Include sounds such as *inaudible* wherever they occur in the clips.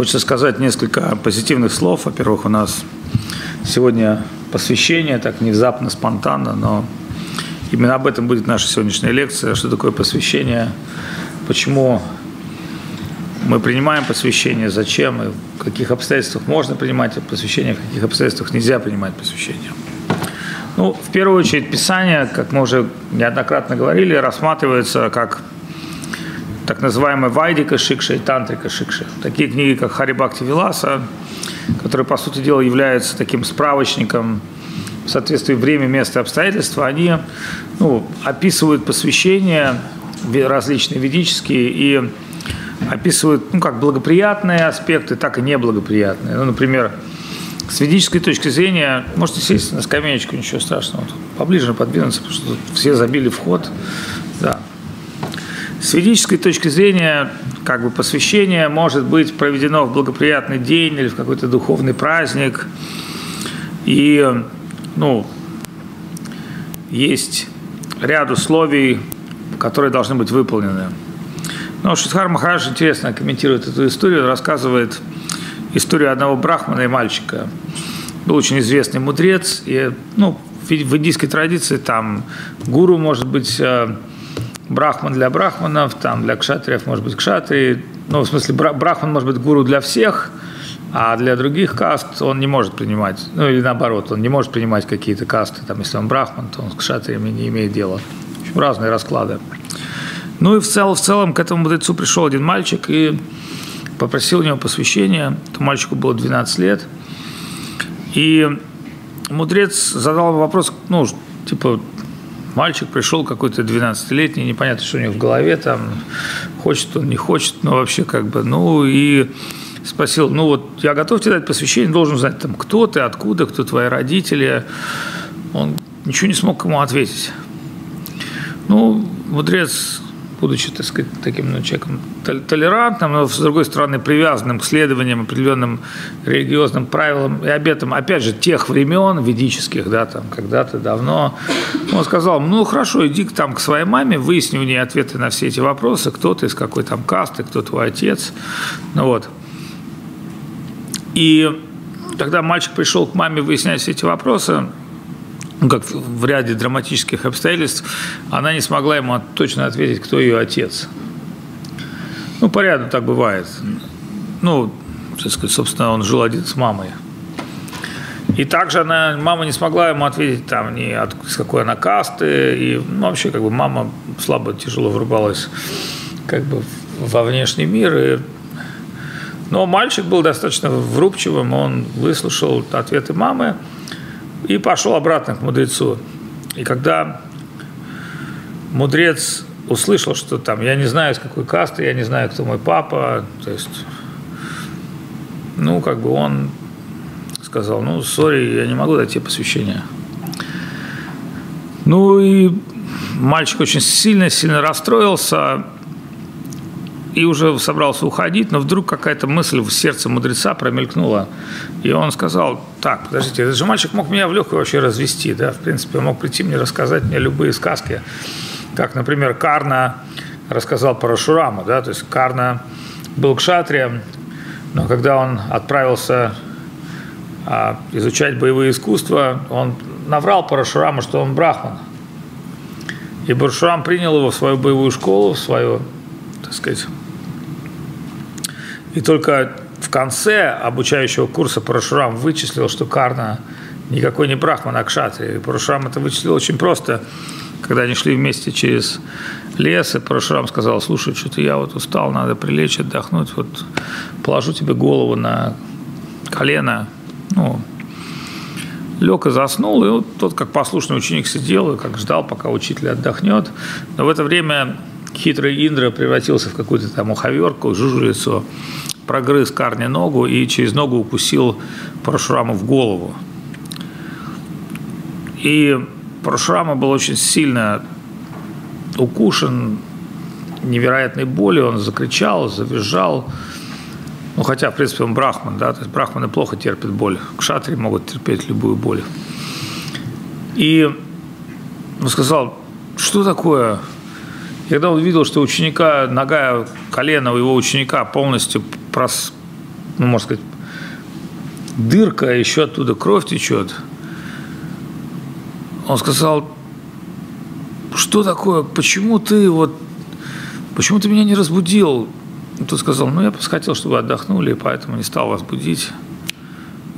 Хочется сказать несколько позитивных слов. Во-первых, у нас сегодня посвящение, так внезапно, спонтанно, но именно об этом будет наша сегодняшняя лекция. Что такое посвящение, почему мы принимаем посвящение, зачем и в каких обстоятельствах можно принимать посвящение, в каких обстоятельствах нельзя принимать посвящение. Ну, в первую очередь, Писание, как мы уже неоднократно говорили, рассматривается как так называемый Вайдика Шикша и Тантрика Шикша. Такие книги, как Харибакти Виласа, которые, по сути дела, являются таким справочником в соответствии время, место, обстоятельства, они ну, описывают посвящения различные ведические и описывают ну, как благоприятные аспекты, так и неблагоприятные. Ну, например, с ведической точки зрения, можете сесть на скамеечку, ничего страшного. Поближе подвинуться, потому что тут все забили вход. Да. С ведической точки зрения, как бы посвящение может быть проведено в благоприятный день или в какой-то духовный праздник. И, ну, есть ряд условий, которые должны быть выполнены. Но Шидхар Махарадж интересно комментирует эту историю, рассказывает историю одного брахмана и мальчика. Был очень известный мудрец, и, ну, в индийской традиции там гуру может быть э, брахман для брахманов, там для кшатриев может быть кшатри, ну, в смысле, брахман может быть гуру для всех, а для других каст он не может принимать, ну, или наоборот, он не может принимать какие-то касты, там, если он брахман, то он с кшатриями не имеет дела. В общем, разные расклады. Ну и в целом, в целом к этому мудрецу пришел один мальчик и попросил у него посвящения. Этому мальчику было 12 лет. И мудрец задал вопрос, ну, типа, Мальчик пришел какой-то 12-летний, непонятно, что у него в голове, там, хочет он, не хочет, но вообще как бы, ну, и спросил, ну вот я готов тебе дать посвящение, должен знать, там, кто ты, откуда, кто твои родители. Он ничего не смог ему ответить. Ну, мудрец будучи, так сказать, таким ну, человеком толерантным, но, с другой стороны, привязанным к следованиям определенным религиозным правилам и обетам, опять же, тех времен ведических, да, там, когда-то давно, он сказал, ну, хорошо, иди там к своей маме, выясни у нее ответы на все эти вопросы, кто ты, из какой там касты, кто твой отец, ну вот. И когда мальчик пришел к маме выяснять все эти вопросы, ну, как в ряде драматических обстоятельств, она не смогла ему точно ответить, кто ее отец. Ну, порядок так бывает. Ну, так сказать, собственно, он жил один с мамой. И также она, мама не смогла ему ответить, там, ни от, с какой она касты. И ну, вообще, как бы, мама слабо, тяжело врубалась как бы во внешний мир. И, но мальчик был достаточно врубчивым, он выслушал ответы мамы и пошел обратно к мудрецу. И когда мудрец услышал, что там, я не знаю, с какой касты, я не знаю, кто мой папа, то есть, ну, как бы он сказал, ну, сори, я не могу дать тебе посвящение. Ну, и мальчик очень сильно-сильно расстроился, и уже собрался уходить, но вдруг какая-то мысль в сердце мудреца промелькнула. И он сказал, так, подождите, этот же мальчик мог меня в легкую вообще развести, да, в принципе, он мог прийти мне рассказать мне любые сказки, как, например, Карна рассказал про Шураму, да, то есть Карна был кшатрием, но когда он отправился а, изучать боевые искусства, он наврал Парашураму, что он брахман. И Парашурам принял его в свою боевую школу, в свою, так сказать, и только в конце обучающего курса Парашурам вычислил, что Карна никакой не брахман, а кшатри. И Парашурам это вычислил очень просто. Когда они шли вместе через лес, и Парашурам сказал, слушай, что-то я вот устал, надо прилечь, отдохнуть, вот положу тебе голову на колено, ну, лег и заснул, и вот тот, как послушный ученик, сидел и как ждал, пока учитель отдохнет. Но в это время хитрый Индра превратился в какую-то там уховерку, жужелицу, прогрыз Карне ногу и через ногу укусил Парашураму в голову. И Парашурама был очень сильно укушен невероятной болью, он закричал, завизжал. Ну, хотя, в принципе, он брахман, да, то есть брахманы плохо терпят боль. Кшатри могут терпеть любую боль. И он сказал, что такое когда он видел, что ученика, нога, колено его ученика полностью прос, ну, можно сказать, дырка, а еще оттуда кровь течет. Он сказал, что такое, почему ты вот, почему ты меня не разбудил? И тот сказал, ну, я хотел, чтобы вы отдохнули, поэтому не стал вас будить.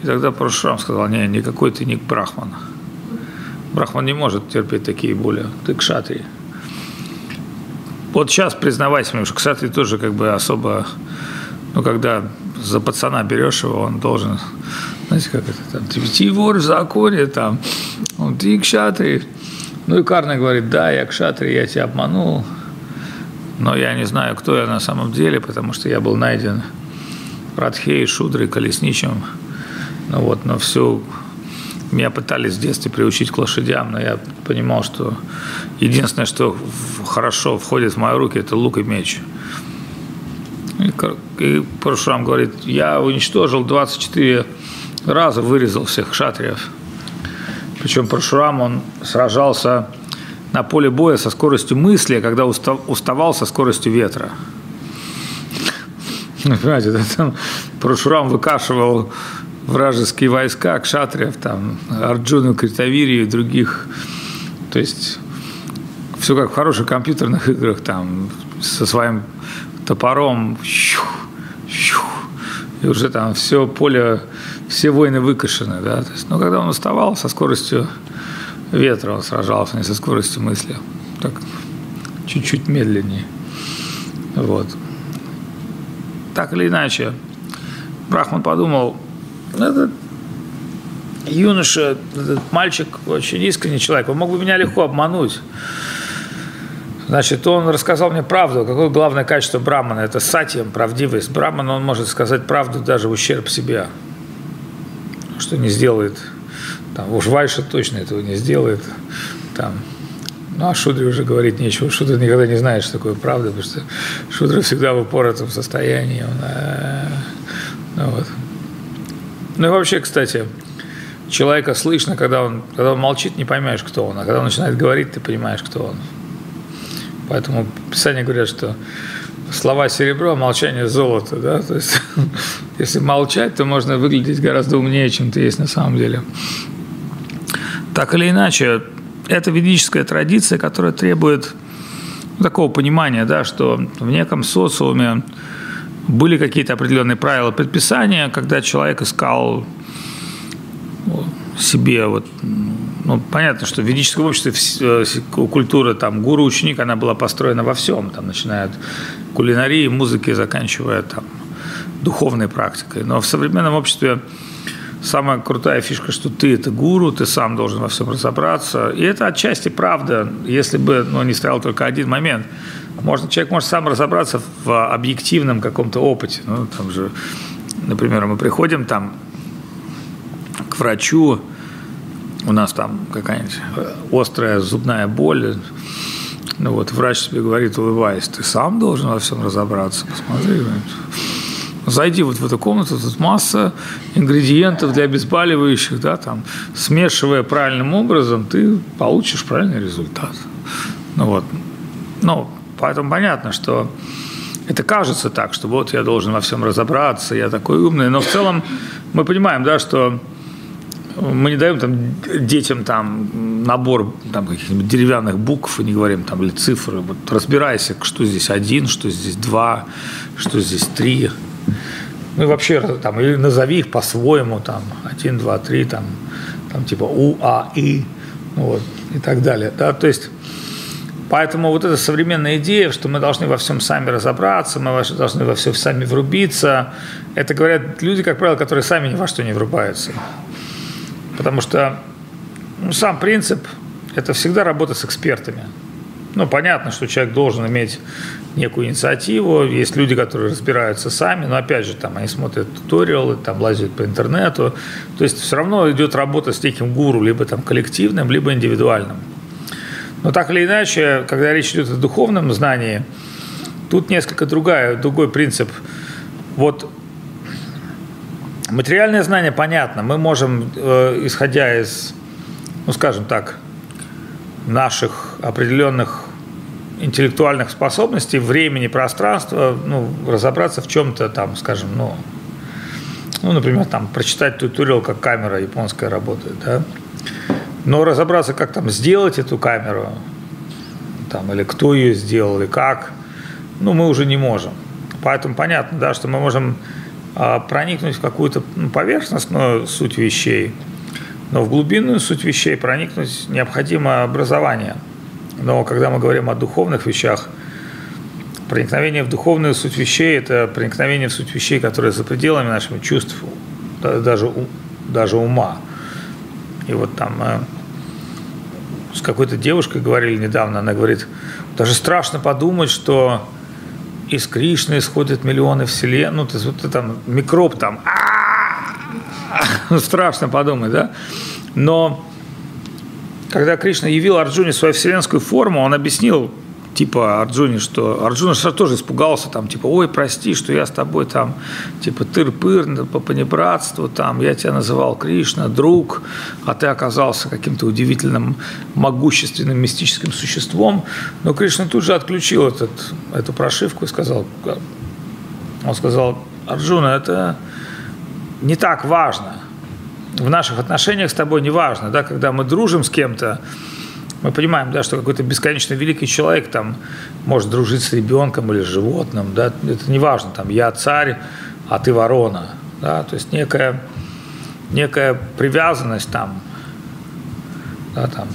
И тогда Парашурам сказал, не, никакой ты не брахман. Брахман не может терпеть такие боли, ты кшатри. Вот сейчас признавайся мне, что кшатри тоже как бы особо, ну, когда за пацана берешь его, он должен, знаете, как это там, ты вор в законе, там, он, ты кшатри. Ну и Карна говорит, да, я кшатри, я тебя обманул, но я не знаю, кто я на самом деле, потому что я был найден Радхей, Шудрой, Колесничем. Ну вот, но всю меня пытались в детстве приучить к лошадям, но я понимал, что единственное, что хорошо входит в мои руки, это лук и меч. И, Парашурам говорит, я уничтожил 24 раза, вырезал всех шатриев. Причем Парашурам, он сражался на поле боя со скоростью мысли, когда уставал со скоростью ветра. *laughs* Понимаете, там Парашурам выкашивал вражеские войска, кшатриев, там, Арджуну, Критавирию и других. То есть все как в хороших компьютерных играх, там, со своим топором, и уже там все поле, все войны выкашены, да. То есть, но когда он уставал со скоростью ветра, он сражался, не со скоростью мысли, так чуть-чуть медленнее. Вот. Так или иначе, Брахман подумал, этот юноша, этот мальчик очень искренний человек, он мог бы меня легко обмануть. Значит, он рассказал мне правду. Какое главное качество Брамана? Это сатьям, правдивость. Браман, он может сказать правду даже в ущерб себе. Что не сделает. Там, уж Вайша точно этого не сделает. Там, ну, а Шудре уже говорить нечего. Шудра никогда не знает, что такое правда, потому что Шудра всегда в упоротом состоянии. Он, а, ну, вот. Ну и вообще, кстати, человека слышно, когда он, когда он молчит, не поймаешь, кто он, а когда он начинает говорить, ты понимаешь, кто он. Поэтому Писание говорят, что слова серебро, а молчание золото. Да? То есть, *laughs* если молчать, то можно выглядеть гораздо умнее, чем ты есть на самом деле. Так или иначе, это ведическая традиция, которая требует такого понимания, да, что в неком социуме были какие-то определенные правила предписания, когда человек искал себе вот ну, понятно, что в ведическом обществе э, культура там гуру-ученик, она была построена во всем, там, начиная от кулинарии, музыки, заканчивая там духовной практикой. Но в современном обществе самая крутая фишка, что ты это гуру, ты сам должен во всем разобраться. И это отчасти правда, если бы ну, не стоял только один момент – можно, человек может сам разобраться в объективном каком-то опыте. Ну, там же, например, мы приходим там к врачу, у нас там какая-нибудь острая зубная боль, ну вот врач тебе говорит, улыбаясь, ты сам должен во всем разобраться, посмотри. Зайди вот в эту комнату, тут масса ингредиентов для обезболивающих, да, там, смешивая правильным образом, ты получишь правильный результат. Ну вот, ну, Поэтому понятно, что это кажется так, что вот я должен во всем разобраться, я такой умный, но в целом мы понимаем, да, что мы не даем там детям там набор там каких-нибудь деревянных букв и не говорим там или цифры. Вот разбирайся, что здесь один, что здесь два, что здесь три. Ну и вообще там или назови их по-своему там один, два, три там там типа у, а, и, вот и так далее. Да, то есть Поэтому вот эта современная идея, что мы должны во всем сами разобраться, мы должны во все сами врубиться, это говорят люди, как правило, которые сами ни во что не врубаются. Потому что ну, сам принцип – это всегда работа с экспертами. Ну, понятно, что человек должен иметь некую инициативу. Есть люди, которые разбираются сами, но опять же, там они смотрят туториалы, там лазят по интернету. То есть все равно идет работа с неким гуру, либо там коллективным, либо индивидуальным. Но так или иначе, когда речь идет о духовном знании, тут несколько другая, другой принцип. Вот материальное знание понятно. Мы можем, э, исходя из, ну скажем так, наших определенных интеллектуальных способностей, времени, пространства, ну, разобраться в чем-то там, скажем, ну, Ну, например, там прочитать туториал, как камера японская работает, да. Но разобраться, как там сделать эту камеру, там, или кто ее сделал, и как, ну, мы уже не можем. Поэтому понятно, да, что мы можем а, проникнуть в какую-то ну, поверхностную суть вещей, но в глубинную суть вещей проникнуть необходимо образование. Но когда мы говорим о духовных вещах, проникновение в духовную суть вещей – это проникновение в суть вещей, которые за пределами наших чувств, даже, даже ума. И вот там э, с какой-то девушкой говорили недавно, она говорит, даже страшно подумать, что из Кришны исходят миллионы вселен, ну, то есть вот там микроб там, ну, *laughs* страшно подумать, да? Но когда Кришна явил Арджуне свою вселенскую форму, он объяснил типа Арджуне, что Арджуна сразу тоже испугался, там, типа, ой, прости, что я с тобой там, типа, тыр-пыр, по понебратству, там, я тебя называл Кришна, друг, а ты оказался каким-то удивительным, могущественным, мистическим существом. Но Кришна тут же отключил этот, эту прошивку и сказал, он сказал, Арджуна, это не так важно. В наших отношениях с тобой не важно, да, когда мы дружим с кем-то, мы понимаем, да, что какой-то бесконечно великий человек там может дружить с ребенком или с животным, да, это не важно, там, я царь, а ты ворона, да, то есть некая, некая привязанность там, да, там,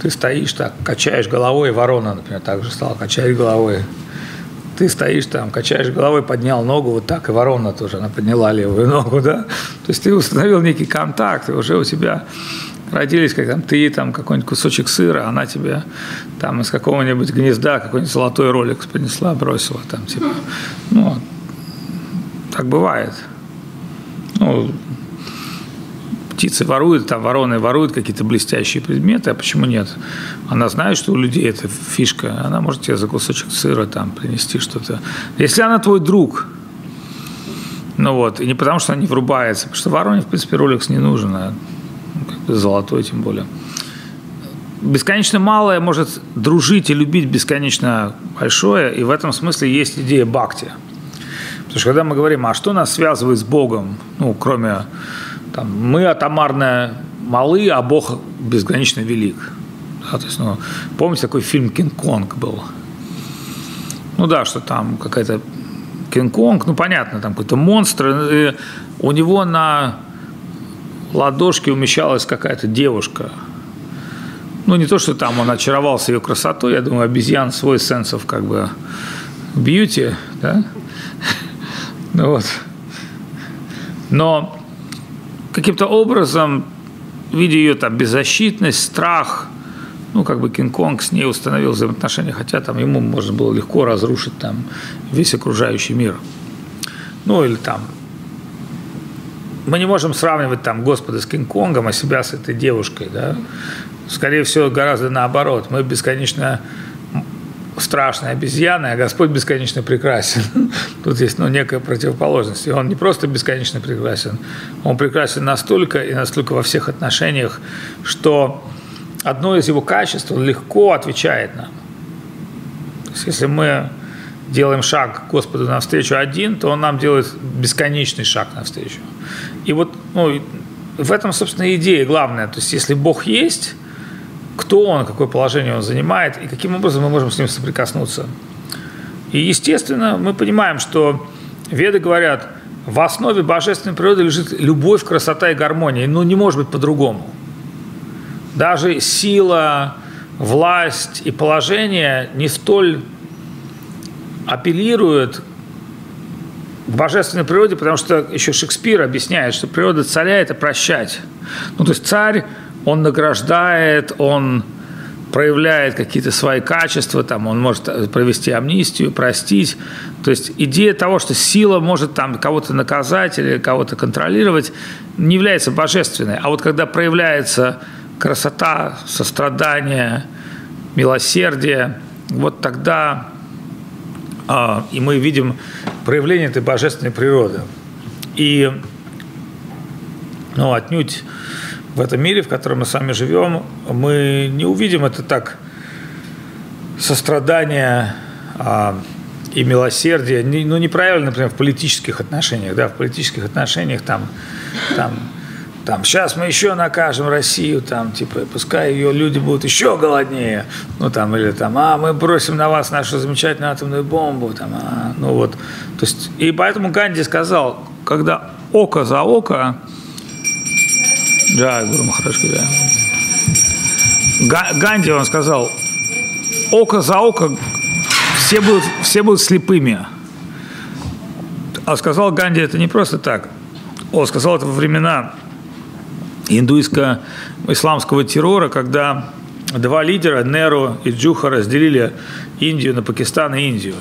ты стоишь так, качаешь головой, ворона, например, так же стала качать головой, ты стоишь там, качаешь головой, поднял ногу вот так, и ворона тоже, она подняла левую ногу, да, то есть ты установил некий контакт, и уже у тебя родились, как там ты, там какой-нибудь кусочек сыра, она тебе там из какого-нибудь гнезда какой-нибудь золотой ролик принесла, бросила там, типа, ну, так бывает. Ну, птицы воруют, там вороны воруют какие-то блестящие предметы, а почему нет? Она знает, что у людей это фишка, она может тебе за кусочек сыра там принести что-то. Если она твой друг, ну вот, и не потому, что она не врубается, потому что вороне, в принципе, роликс не нужен, а золотой тем более. Бесконечно малое может дружить и любить бесконечно большое, и в этом смысле есть идея бхакти. Потому что когда мы говорим, а что нас связывает с Богом, ну, кроме там, мы атомарно малы, а Бог безгранично велик. Да, то есть, ну, помните, такой фильм «Кинг-Конг» был? Ну да, что там какая-то Кинг-Конг, ну понятно, там какой-то монстр, у него на ладошке умещалась какая-то девушка. Ну, не то, что там он очаровался ее красотой, я думаю, обезьян свой сенсов как бы бьюти, да? *laughs* Ну вот. Но каким-то образом, видя ее там беззащитность, страх, ну, как бы Кинг-Конг с ней установил взаимоотношения, хотя там ему можно было легко разрушить там весь окружающий мир. Ну, или там мы не можем сравнивать там Господа с Кинг-Конгом, а себя с этой девушкой, да. Скорее всего, гораздо наоборот. Мы бесконечно страшные обезьяны, а Господь бесконечно прекрасен. *laughs* Тут есть ну, некая противоположность. И Он не просто бесконечно прекрасен, Он прекрасен настолько и настолько во всех отношениях, что одно из Его качеств легко отвечает нам. То есть, если мы делаем шаг Господу навстречу один, то Он нам делает бесконечный шаг навстречу. И вот ну, в этом, собственно, идея главная. То есть, если Бог есть, кто Он, какое положение Он занимает, и каким образом мы можем с Ним соприкоснуться. И, естественно, мы понимаем, что веды говорят, в основе божественной природы лежит любовь, красота и гармония. Ну, не может быть по-другому. Даже сила, власть и положение не столь апеллируют к божественной природе, потому что еще Шекспир объясняет, что природа царя – это прощать. Ну, то есть царь, он награждает, он проявляет какие-то свои качества, там, он может провести амнистию, простить. То есть идея того, что сила может там кого-то наказать или кого-то контролировать, не является божественной. А вот когда проявляется красота, сострадание, милосердие, вот тогда а, и мы видим проявление этой божественной природы. И ну, отнюдь в этом мире, в котором мы с вами живем, мы не увидим это так сострадание а, и милосердие, ну, неправильно, например, в политических отношениях, да, в политических отношениях там, там, там, сейчас мы еще накажем Россию, там, типа, пускай ее люди будут еще голоднее, ну, там, или там, а, мы бросим на вас нашу замечательную атомную бомбу, там, а, ну, вот, то есть, и поэтому Ганди сказал, когда око за око, да, Гуру Махарадж, да, Ганди, он сказал, око за око все будут, все будут слепыми. А сказал Ганди это не просто так. Он сказал это во времена индуистско-исламского террора, когда два лидера, Неру и Джуха, разделили Индию на Пакистан и Индию.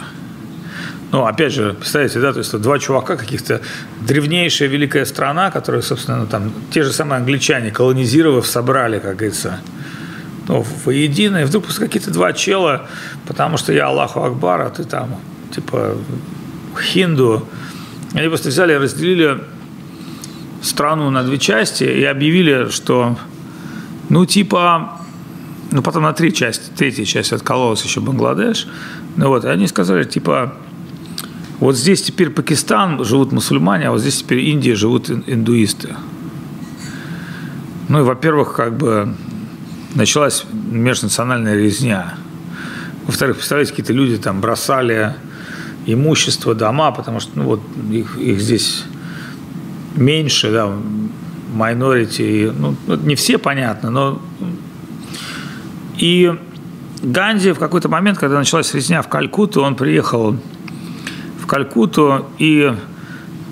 Ну, опять же, представляете, да, то есть два чувака каких-то, древнейшая великая страна, которую, собственно, ну, там, те же самые англичане, колонизировав, собрали, как говорится, ну, воедино, и вдруг какие-то два чела, потому что я Аллаху Акбар, а ты там, типа, хинду. Они просто взяли и разделили страну на две части и объявили, что, ну, типа, ну, потом на три части, третья часть откололась еще Бангладеш, ну, вот, и они сказали, типа, вот здесь теперь Пакистан живут мусульмане, а вот здесь теперь Индия живут индуисты. Ну и, во-первых, как бы началась межнациональная резня. Во-вторых, представляете, какие-то люди там бросали имущество, дома, потому что ну, вот их, их здесь меньше, да, minority, ну, не все, понятно, но... И Ганди в какой-то момент, когда началась резня в Калькутту, он приехал Калькутту и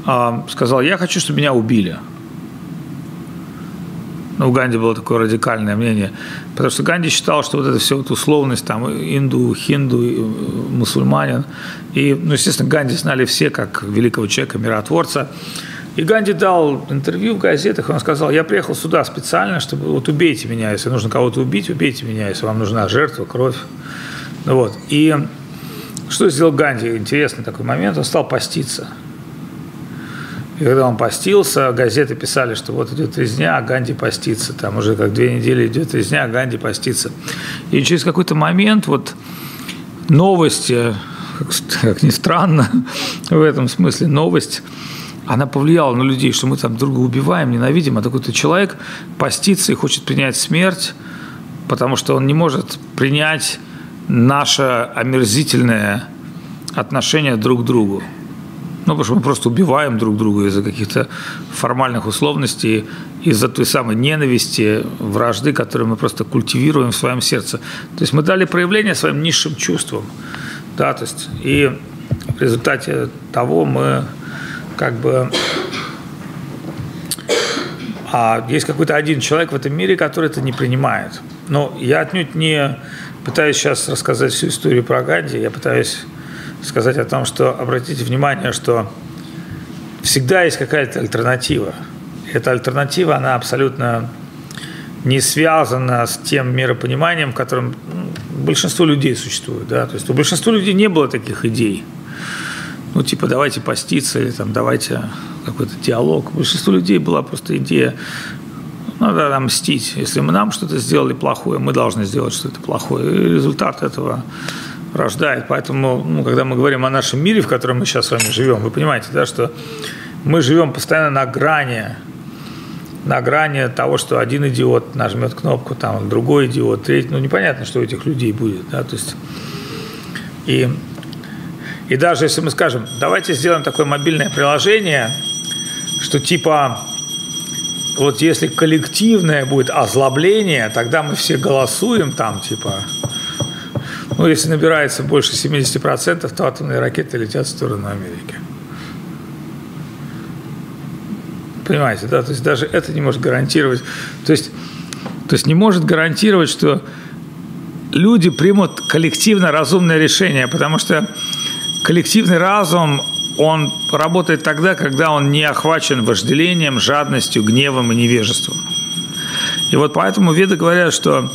э, сказал, я хочу, чтобы меня убили – ну, у Ганди было такое радикальное мнение, потому что Ганди считал, что вот это все вот условность, там, инду, хинду, э, мусульманин. И, ну, естественно, Ганди знали все как великого человека, миротворца. И Ганди дал интервью в газетах, он сказал, я приехал сюда специально, чтобы вот убейте меня, если нужно кого-то убить, убейте меня, если вам нужна жертва, кровь. Ну, вот. И что сделал Ганди? Интересный такой момент, он стал поститься – и когда он постился, газеты писали, что вот идет резня, а Ганди постится. Там уже как две недели идет резня, а Ганди постится. И через какой-то момент вот новости, как, *laughs* как ни странно *laughs* в этом смысле, новость, она повлияла на людей, что мы там друга убиваем, ненавидим, а такой-то человек постится и хочет принять смерть, потому что он не может принять наше омерзительное отношение друг к другу. Ну, потому что мы просто убиваем друг друга из-за каких-то формальных условностей, из-за той самой ненависти, вражды, которую мы просто культивируем в своем сердце. То есть мы дали проявление своим низшим чувствам. Да, то есть, и в результате того мы как бы а есть какой-то один человек в этом мире, который это не принимает. Но я отнюдь не пытаюсь сейчас рассказать всю историю про Ганди, я пытаюсь сказать о том, что обратите внимание, что всегда есть какая-то альтернатива. Эта альтернатива, она абсолютно не связана с тем миропониманием, в котором ну, большинство людей существует. Да? То есть у большинства людей не было таких идей. Ну, типа, давайте поститься или там, давайте какой-то диалог. У большинства людей была просто идея, надо нам мстить. Если мы нам что-то сделали плохое, мы должны сделать что-то плохое. И результат этого рождает. Поэтому, ну, когда мы говорим о нашем мире, в котором мы сейчас с вами живем, вы понимаете, да, что мы живем постоянно на грани, на грани того, что один идиот нажмет кнопку, там другой идиот, третий, ну непонятно, что у этих людей будет, да, то есть и и даже если мы скажем, давайте сделаем такое мобильное приложение, что типа вот если коллективное будет озлобление, тогда мы все голосуем там, типа, ну, если набирается больше 70%, то атомные ракеты летят в сторону Америки. Понимаете, да? То есть даже это не может гарантировать. То есть, то есть не может гарантировать, что люди примут коллективно разумное решение, потому что коллективный разум, он работает тогда, когда он не охвачен вожделением, жадностью, гневом и невежеством. И вот поэтому веды говорят, что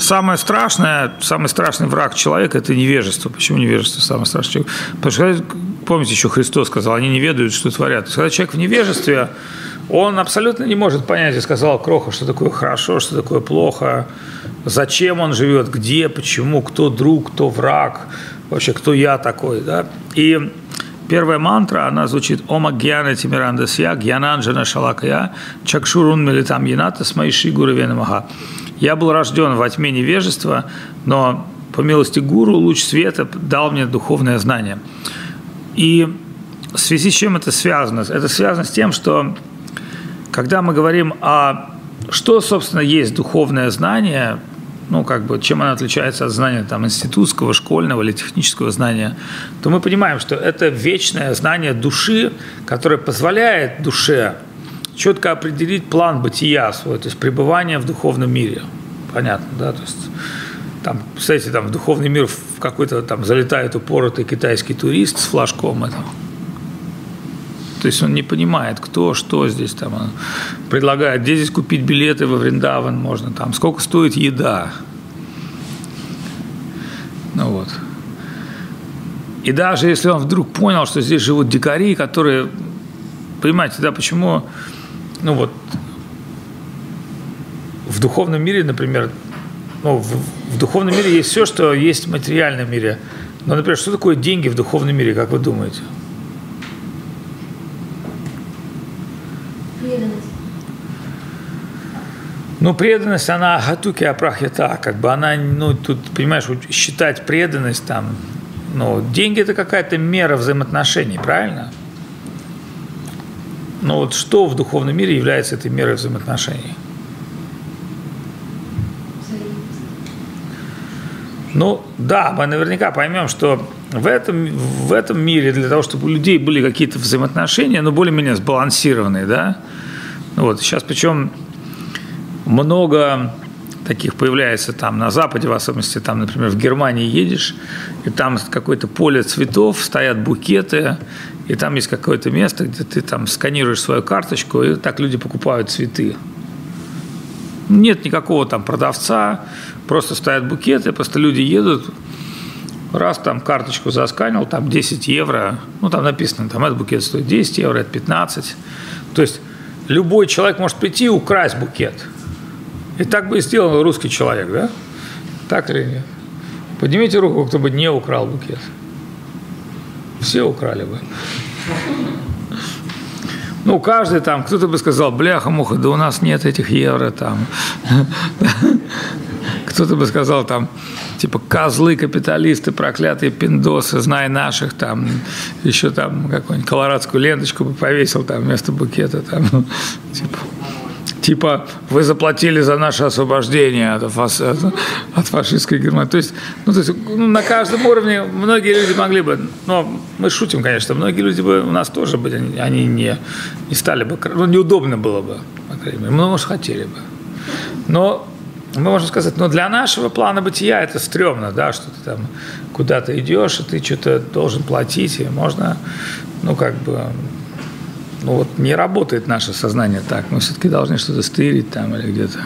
самое страшное, самый страшный враг человека – это невежество. Почему невежество самый страшный человек? Потому что, помните, еще Христос сказал, они не ведают, что творят. Когда человек в невежестве, он абсолютно не может понять, и сказал Кроха, что такое хорошо, что такое плохо, зачем он живет, где, почему, кто друг, кто враг, вообще, кто я такой, да. И первая мантра, она звучит «Ома гьяна тимирандасья, гьянанджана шалакая, чакшурун милитам яната смаиши гуравена маха». Я был рожден во тьме невежества, но по милости гуру луч света дал мне духовное знание. И в связи с чем это связано? Это связано с тем, что когда мы говорим о что, собственно, есть духовное знание, ну, как бы, чем оно отличается от знания там, институтского, школьного или технического знания, то мы понимаем, что это вечное знание души, которое позволяет душе четко определить план бытия свой, то есть пребывание в духовном мире. Понятно, да? То есть там, кстати, там в духовный мир в какой-то там залетает упоротый китайский турист с флажком этого. То есть он не понимает, кто, что здесь там. Он предлагает, где здесь купить билеты во Вриндаван можно, там, сколько стоит еда. Ну вот. И даже если он вдруг понял, что здесь живут дикари, которые, понимаете, да, почему, ну вот, в духовном мире, например, ну, в, в духовном мире есть все, что есть в материальном мире. Но, например, что такое деньги в духовном мире, как вы думаете? Ну, преданность, она гатуки апрахьята, как бы она, ну, тут, понимаешь, считать преданность там, ну, деньги это какая-то мера взаимоотношений, правильно? Но вот что в духовном мире является этой мерой взаимоотношений? Ну, да, мы наверняка поймем, что в этом, в этом мире для того, чтобы у людей были какие-то взаимоотношения, ну, более-менее сбалансированные, да, вот, сейчас причем много таких появляется там на Западе, в особенности, там, например, в Германии едешь, и там какое-то поле цветов, стоят букеты, и там есть какое-то место, где ты там сканируешь свою карточку, и так люди покупают цветы. Нет никакого там продавца, просто стоят букеты, просто люди едут, раз там карточку засканил, там 10 евро, ну там написано, там этот букет стоит 10 евро, это 15. То есть любой человек может прийти и украсть букет. И так бы и сделал русский человек, да? Так или нет? Поднимите руку, кто бы не украл букет. Все украли бы. Ну, каждый там, кто-то бы сказал, бляха-муха, да у нас нет этих евро там. Кто-то бы сказал там, типа козлы, капиталисты, проклятые пиндосы, знай наших, там, еще там какую-нибудь колорадскую ленточку бы повесил там вместо букета, там, типа, типа вы заплатили за наше освобождение от, фас, от, фашистской Германии. То есть, ну, то есть ну, на каждом уровне многие люди могли бы, но мы шутим, конечно, многие люди бы у нас тоже бы, они, они не, не стали бы, ну, неудобно было бы, по крайней мере, мы, может, хотели бы. Но мы можем сказать, но для нашего плана бытия это стрёмно, да, что ты там куда-то идешь, и ты что-то должен платить, и можно, ну, как бы, ну, вот не работает наше сознание так, мы все-таки должны что-то стырить там или где-то.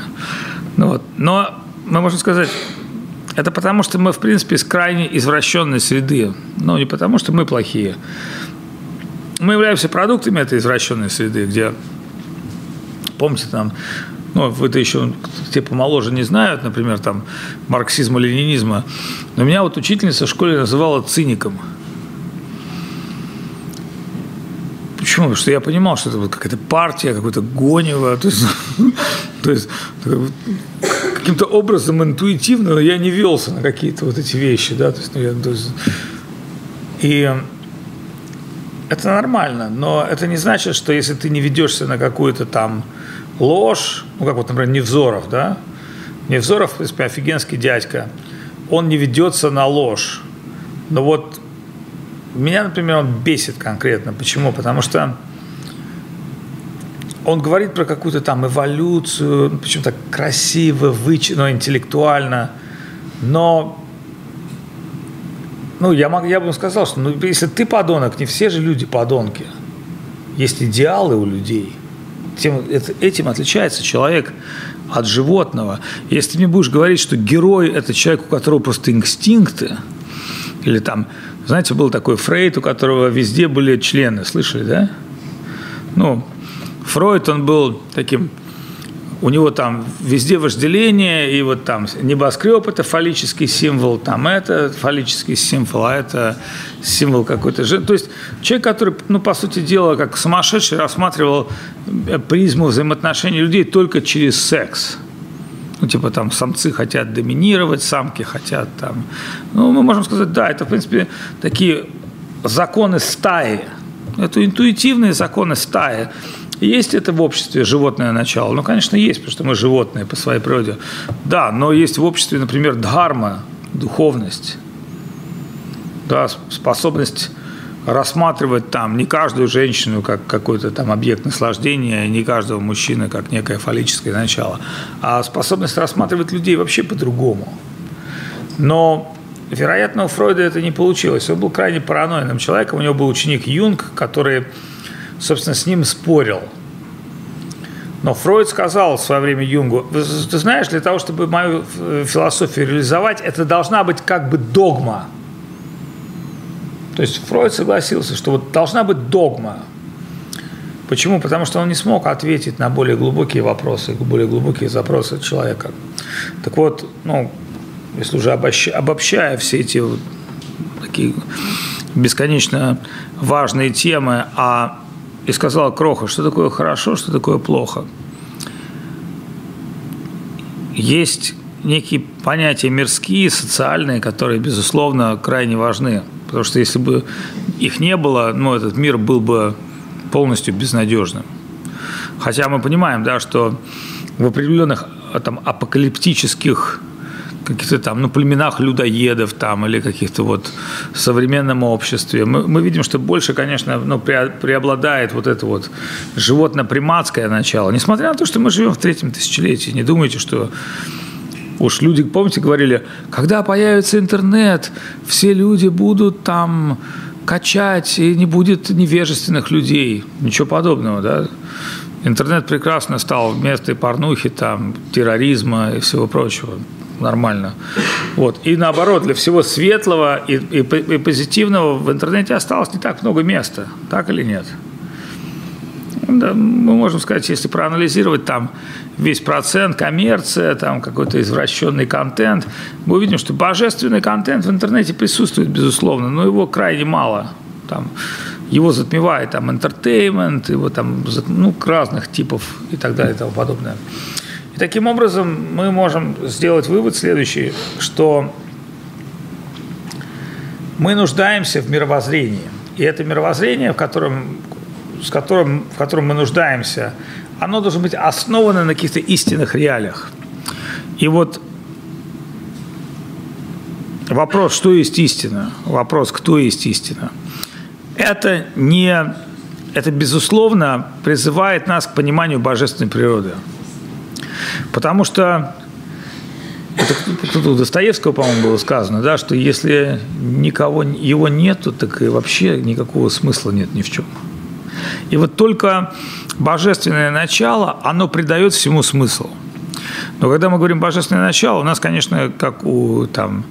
Ну, вот. Но мы можем сказать, это потому, что мы, в принципе, из крайне извращенной среды. Ну, не потому, что мы плохие. Мы являемся продуктами этой извращенной среды, где, помните, там ну, вы-то еще те помоложе не знают, например, там, марксизма, ленинизма, но меня вот учительница в школе называла циником. Почему? Потому что я понимал, что это вот какая-то партия, какое-то гонево, то есть, *laughs* то есть каким-то образом интуитивно я не велся на какие-то вот эти вещи, да, то есть, ну, я, то есть, и это нормально, но это не значит, что если ты не ведешься на какую-то там ложь, ну, как вот, например, Невзоров, да? Невзоров, в принципе, офигенский дядька. Он не ведется на ложь. Но вот меня, например, он бесит конкретно. Почему? Потому что он говорит про какую-то там эволюцию, так красиво, вычурно, ну, интеллектуально, но ну, я, мог, я бы сказал, что ну, если ты подонок, не все же люди подонки. Есть идеалы у людей – тем, этим отличается человек от животного. Если ты мне будешь говорить, что герой – это человек, у которого просто инстинкты, или там, знаете, был такой Фрейд, у которого везде были члены, слышали, да? Ну, Фройд, он был таким у него там везде вожделение, и вот там небоскреб – это фаллический символ, там это фаллический символ, а это символ какой-то жены. То есть человек, который, ну, по сути дела, как сумасшедший, рассматривал призму взаимоотношений людей только через секс. Ну, типа там самцы хотят доминировать, самки хотят там... Ну, мы можем сказать, да, это, в принципе, такие законы стаи. Это интуитивные законы стаи. Есть это в обществе животное начало? Ну, конечно, есть, потому что мы животные по своей природе. Да, но есть в обществе, например, дхарма, духовность, да, способность рассматривать там не каждую женщину как какой-то там объект наслаждения, не каждого мужчины как некое фаллическое начало, а способность рассматривать людей вообще по-другому. Но, вероятно, у Фройда это не получилось. Он был крайне параноидным человеком. У него был ученик Юнг, который собственно, с ним спорил. Но Фройд сказал в свое время Юнгу, ты знаешь, для того, чтобы мою философию реализовать, это должна быть как бы догма. То есть Фройд согласился, что вот должна быть догма. Почему? Потому что он не смог ответить на более глубокие вопросы, более глубокие запросы человека. Так вот, ну, если уже обобщая все эти вот такие бесконечно важные темы о и сказала Кроха, что такое хорошо, что такое плохо. Есть некие понятия мирские, социальные, которые, безусловно, крайне важны. Потому что если бы их не было, ну, этот мир был бы полностью безнадежным. Хотя мы понимаем, да, что в определенных там, апокалиптических каких-то там, ну, племенах людоедов там или каких-то вот современном обществе. Мы, мы видим, что больше, конечно, ну, преобладает вот это вот животно-приматское начало. Несмотря на то, что мы живем в третьем тысячелетии, не думайте, что Уж люди, помните, говорили, когда появится интернет, все люди будут там качать, и не будет невежественных людей. Ничего подобного, да? Интернет прекрасно стал вместо порнухи, там, терроризма и всего прочего нормально. Вот. И наоборот, для всего светлого и, и, и позитивного в интернете осталось не так много места. Так или нет? Да, мы можем сказать, если проанализировать там весь процент, коммерция, там какой-то извращенный контент, мы увидим, что божественный контент в интернете присутствует, безусловно, но его крайне мало. Там, его затмевает там entertainment, его там, ну, разных типов и так далее и тому подобное. И таким образом мы можем сделать вывод следующий, что мы нуждаемся в мировоззрении. И это мировоззрение, в котором, с которым, в котором мы нуждаемся, оно должно быть основано на каких-то истинных реалиях. И вот вопрос, что есть истина, вопрос, кто есть истина, это не, это безусловно призывает нас к пониманию божественной природы. Потому что это тут у Достоевского, по-моему, было сказано, да, что если никого его нету, так и вообще никакого смысла нет ни в чем. И вот только божественное начало, оно придает всему смысл. Но когда мы говорим божественное начало, у нас, конечно, как у там,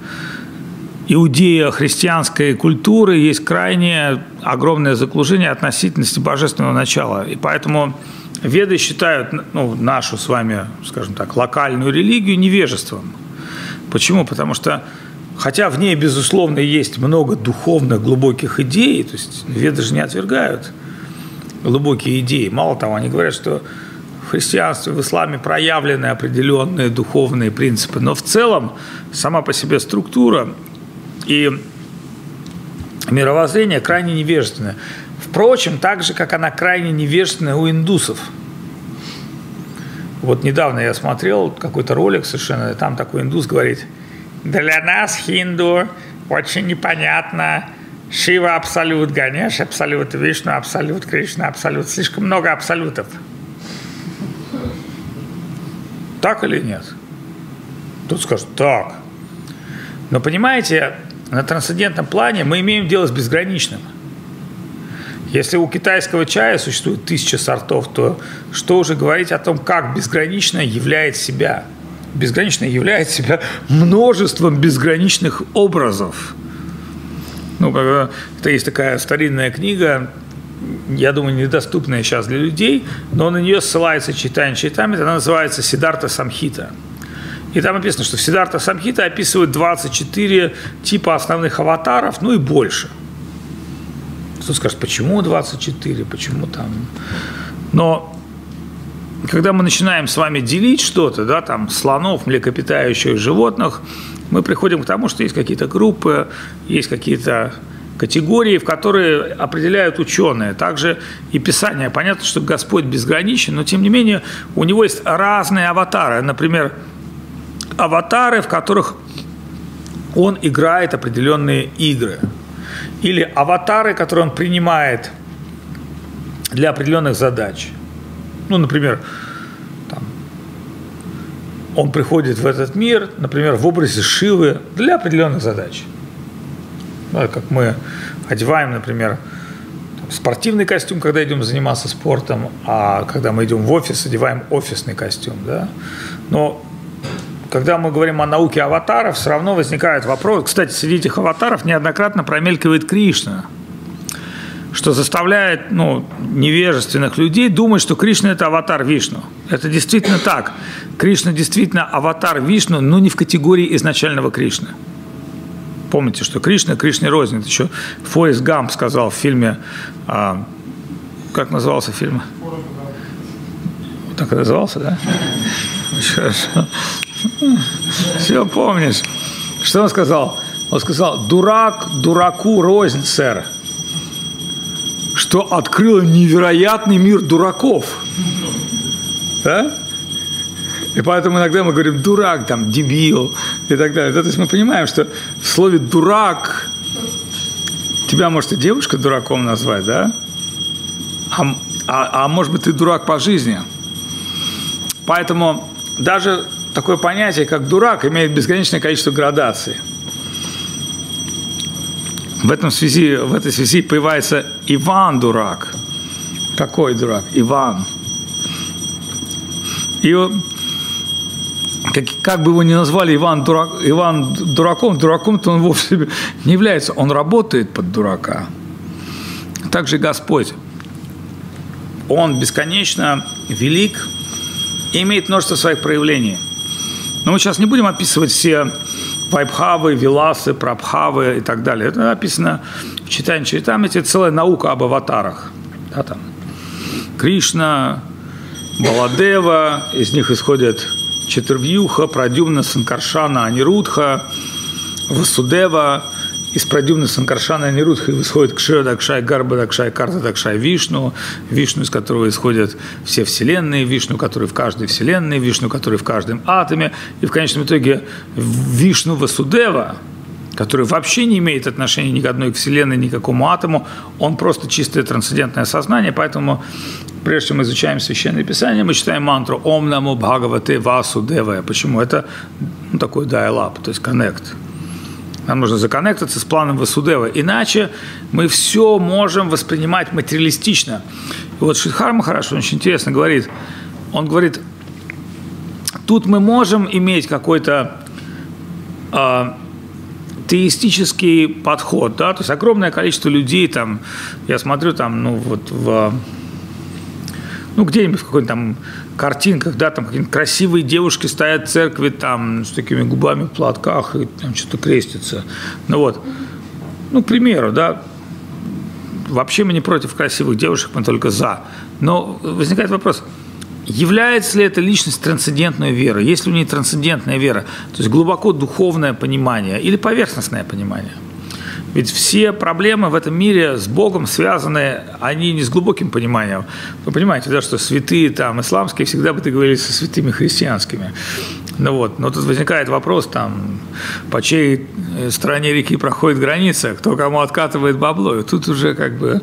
иудея христианской культуры есть крайне огромное заклужение относительности божественного начала. И поэтому Веды считают ну, нашу с вами, скажем так, локальную религию невежеством. Почему? Потому что, хотя в ней, безусловно, есть много духовных, глубоких идей, то есть веды же не отвергают глубокие идеи. Мало того, они говорят, что в христианстве, в исламе проявлены определенные духовные принципы, но в целом сама по себе структура и мировоззрение крайне невежественное. Впрочем, так же, как она крайне невежественная у индусов. Вот недавно я смотрел какой-то ролик совершенно, там такой индус говорит, для нас, хинду, очень непонятно, Шива абсолют, Ганеш абсолют, Вишну абсолют, Кришна абсолют. Слишком много абсолютов. Так или нет? Тут скажут, так. Но понимаете, на трансцендентном плане мы имеем дело с безграничным – если у китайского чая существует тысяча сортов, то что уже говорить о том, как безгранично являет себя? Безгранично являет себя множеством безграничных образов. Ну, это есть такая старинная книга я думаю, недоступная сейчас для людей, но на нее ссылается читание читамит, она называется Сидарта Самхита. И там написано, что в Сидарта Самхита описывают 24 типа основных аватаров, ну и больше. Кто скажет, почему 24, почему там... Но когда мы начинаем с вами делить что-то, да, там, слонов, млекопитающих животных, мы приходим к тому, что есть какие-то группы, есть какие-то категории, в которые определяют ученые. Также и Писание. Понятно, что Господь безграничен, но тем не менее у него есть разные аватары. Например, аватары, в которых он играет определенные игры. Или аватары, которые он принимает для определенных задач. Ну, например, он приходит в этот мир, например, в образе Шивы для определенных задач. Ну, как мы одеваем, например, спортивный костюм, когда идем заниматься спортом, а когда мы идем в офис, одеваем офисный костюм. Да? Но когда мы говорим о науке аватаров, все равно возникает вопрос. Кстати, среди этих аватаров неоднократно промелькивает Кришна, что заставляет ну, невежественных людей думать, что Кришна – это аватар Вишну. Это действительно так. Кришна действительно аватар Вишну, но не в категории изначального Кришны. Помните, что Кришна, Кришне рознь. Это еще Форест Гамп сказал в фильме, а, как назывался фильм? Так и назывался, да? Очень хорошо. Все помнишь. Что он сказал? Он сказал, дурак дураку рознь, сэр. Что открыло невероятный мир дураков. Да? И поэтому иногда мы говорим дурак, там, дебил и так далее. То есть мы понимаем, что в слове дурак тебя может и девушка дураком назвать, да? А, а, а может быть, ты дурак по жизни. Поэтому даже такое понятие, как дурак, имеет бесконечное количество градаций. В, этом связи, в этой связи появляется Иван дурак. Какой дурак? Иван. И как, как бы его ни назвали Иван, дурак, Иван дураком, дураком-то он вовсе не является. Он работает под дурака. Также Господь. Он бесконечно велик и имеет множество своих проявлений. Но мы сейчас не будем описывать все вайбхавы, виласы, прабхавы и так далее. Это написано в читании Чайтамити, целая наука об аватарах. Да, там. Кришна, Баладева, из них исходят Четырвьюха, Прадюмна, Санкаршана, Анирудха, Васудева. Из Прадюмна, Санкаршана, Анирудха исходит Кшира, Дакшай, Гарба, Дакшай, Карта, Дакшай, Вишну. Вишну, из которого исходят все вселенные, Вишну, который в каждой вселенной, Вишну, который в каждом атоме. И в конечном итоге Вишну Васудева, который вообще не имеет отношения ни к одной вселенной, ни к какому атому, он просто чистое трансцендентное сознание, поэтому прежде чем мы изучаем Священное Писание, мы читаем мантру «Ом наму бхагавате васу девая». Почему? Это ну, такой dial-up, то есть connect. Нам нужно законнектиться с планом Васудева. Иначе мы все можем воспринимать материалистично. И вот Шидхар Махараш, он очень интересно говорит. Он говорит, тут мы можем иметь какой-то э, теистический подход, да, то есть огромное количество людей там, я смотрю там, ну вот в ну, где-нибудь в какой-нибудь там картинках, да, там какие-нибудь красивые девушки стоят в церкви там с такими губами в платках и там что-то крестятся. Ну вот, ну, к примеру, да, вообще мы не против красивых девушек, мы только за. Но возникает вопрос, является ли эта личность трансцендентной верой? Есть ли у нее трансцендентная вера? То есть глубоко духовное понимание или поверхностное понимание – ведь все проблемы в этом мире с Богом связаны, они не с глубоким пониманием. Вы понимаете, да, что святые там исламские всегда бы договорились со святыми христианскими. Ну вот, но тут возникает вопрос, там, по чьей э, стороне реки проходит граница, кто кому откатывает бабло. И тут уже как бы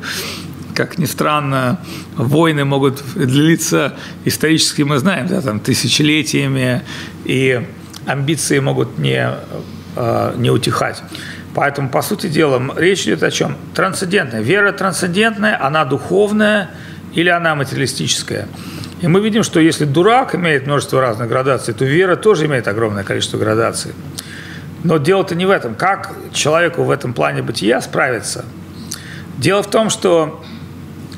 как ни странно, войны могут длиться исторически, мы знаем, да, там, тысячелетиями, и амбиции могут не, э, не утихать. Поэтому, по сути дела, речь идет о чем? Трансцендентная. Вера трансцендентная, она духовная или она материалистическая. И мы видим, что если дурак имеет множество разных градаций, то вера тоже имеет огромное количество градаций. Но дело-то не в этом. Как человеку в этом плане бытия справиться? Дело в том, что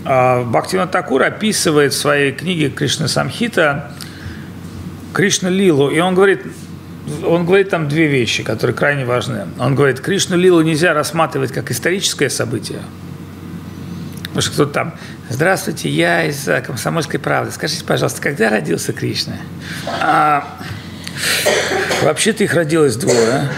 а, Бхактивинат Такур описывает в своей книге Кришна Самхита Кришна Лилу, и он говорит, он говорит там две вещи, которые крайне важны. Он говорит, Кришну Лилу нельзя рассматривать как историческое событие, Потому что кто-то там, здравствуйте, я из э, «Комсомольской правды». Скажите, пожалуйста, когда родился Кришна? А, вообще-то их родилось двое.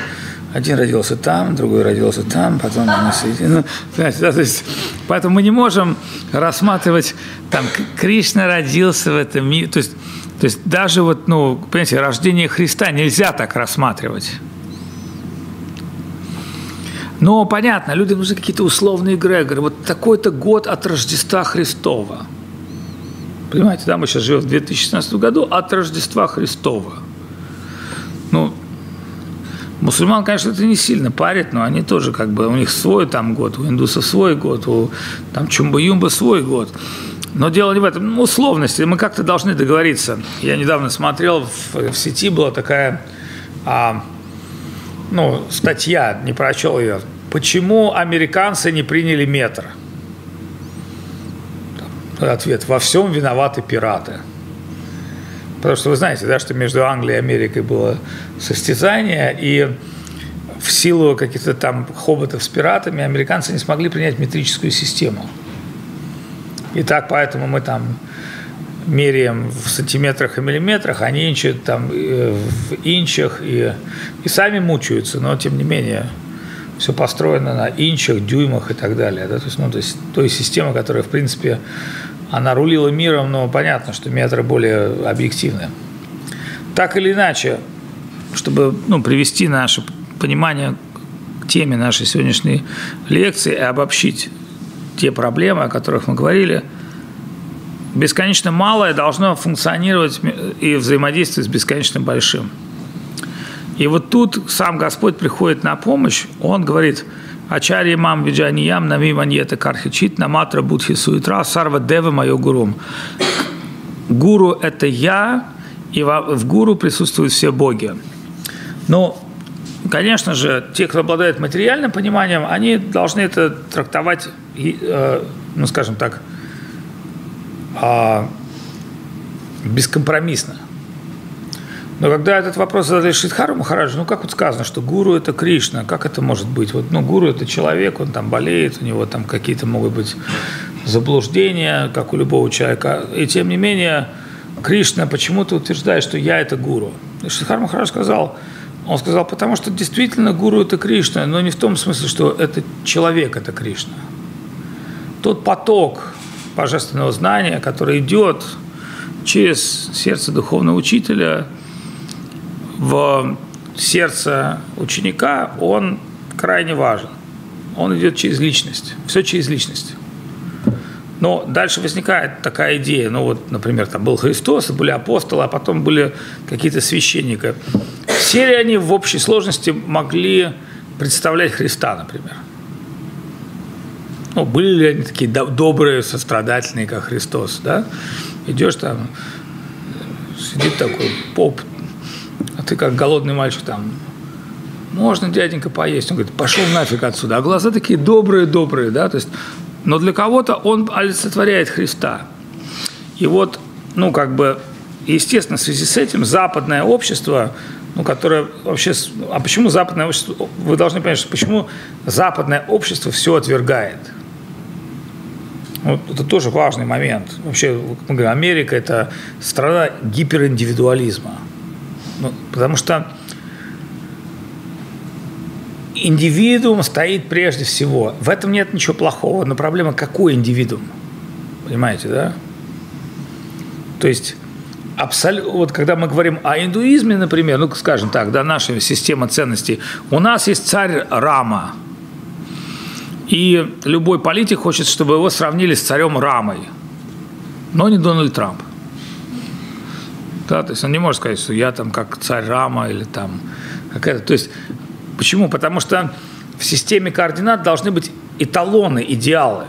Один родился там, другой родился там, потом на середине. Ну, знаете, да, то есть, поэтому мы не можем рассматривать, там, Кришна родился в этом мире. То есть, то есть даже вот, ну, понимаете, рождение Христа нельзя так рассматривать. Но понятно, людям нужны какие-то условные эгрегоры. Вот такой-то год от Рождества Христова. Понимаете, да, мы сейчас живем в 2016 году от Рождества Христова. Ну, Мусульман, конечно, это не сильно парит, но они тоже как бы, у них свой там год, у индусов свой год, у там Чумба-Юмба свой год. Но дело не в этом, ну, условности, мы как-то должны договориться. Я недавно смотрел, в, в сети была такая, а, ну, статья, не прочел ее, почему американцы не приняли метр? Ответ, во всем виноваты пираты. Потому что вы знаете, да, что между Англией и Америкой было состязание, и в силу каких-то там хоботов с пиратами американцы не смогли принять метрическую систему. И так поэтому мы там меряем в сантиметрах и миллиметрах, они инчат там э, в инчах и, и сами мучаются, но тем не менее все построено на инчах, дюймах и так далее. Да? То есть, ну, то есть той системы, которая, в принципе, она рулила миром, но понятно, что метры более объективны. Так или иначе, чтобы ну, привести наше понимание к теме нашей сегодняшней лекции и обобщить те проблемы, о которых мы говорили, бесконечно малое должно функционировать и взаимодействовать с бесконечно большим. И вот тут сам Господь приходит на помощь, Он говорит – Ачарья мам виджаниям нами маньета кархичит наматра будхи суетра сарва дева мое гурум. Гуру – это я, и в гуру присутствуют все боги. Но, конечно же, те, кто обладает материальным пониманием, они должны это трактовать, э, ну, скажем так, а, бескомпромиссно – но когда этот вопрос задали Шидхару Махараджу, ну как вот сказано, что гуру это Кришна, как это может быть? Вот, ну, гуру это человек, он там болеет, у него там какие-то могут быть заблуждения, как у любого человека. И тем не менее, Кришна почему-то утверждает, что я это гуру. И Шидхар Махарадж сказал, он сказал, потому что действительно гуру это Кришна, но не в том смысле, что это человек это Кришна. Тот поток божественного знания, который идет через сердце духовного учителя – в сердце ученика, он крайне важен. Он идет через личность. Все через личность. Но дальше возникает такая идея, ну вот, например, там был Христос, были апостолы, а потом были какие-то священники. Все ли они в общей сложности могли представлять Христа, например? Ну, были ли они такие добрые, сострадательные, как Христос, да? Идешь там, сидит такой поп, ты как голодный мальчик там, можно, дяденька, поесть? Он говорит, пошел нафиг отсюда. А глаза такие добрые-добрые, да, то есть, но для кого-то он олицетворяет Христа. И вот, ну, как бы, естественно, в связи с этим западное общество, ну, которое вообще... А почему западное общество... Вы должны понять, что почему западное общество все отвергает. Вот это тоже важный момент. Вообще, Америка – это страна гипериндивидуализма. Ну, потому что индивидуум стоит прежде всего. В этом нет ничего плохого, но проблема какой индивидуум? Понимаете, да? То есть абсолютно, вот когда мы говорим о индуизме, например, ну, скажем так, да, наша система ценностей, у нас есть царь Рама, и любой политик хочет, чтобы его сравнили с царем Рамой, но не Дональд Трамп. Да, то есть он не может сказать, что я там как царь Рама или там какая-то. То есть почему? Потому что в системе координат должны быть эталоны, идеалы.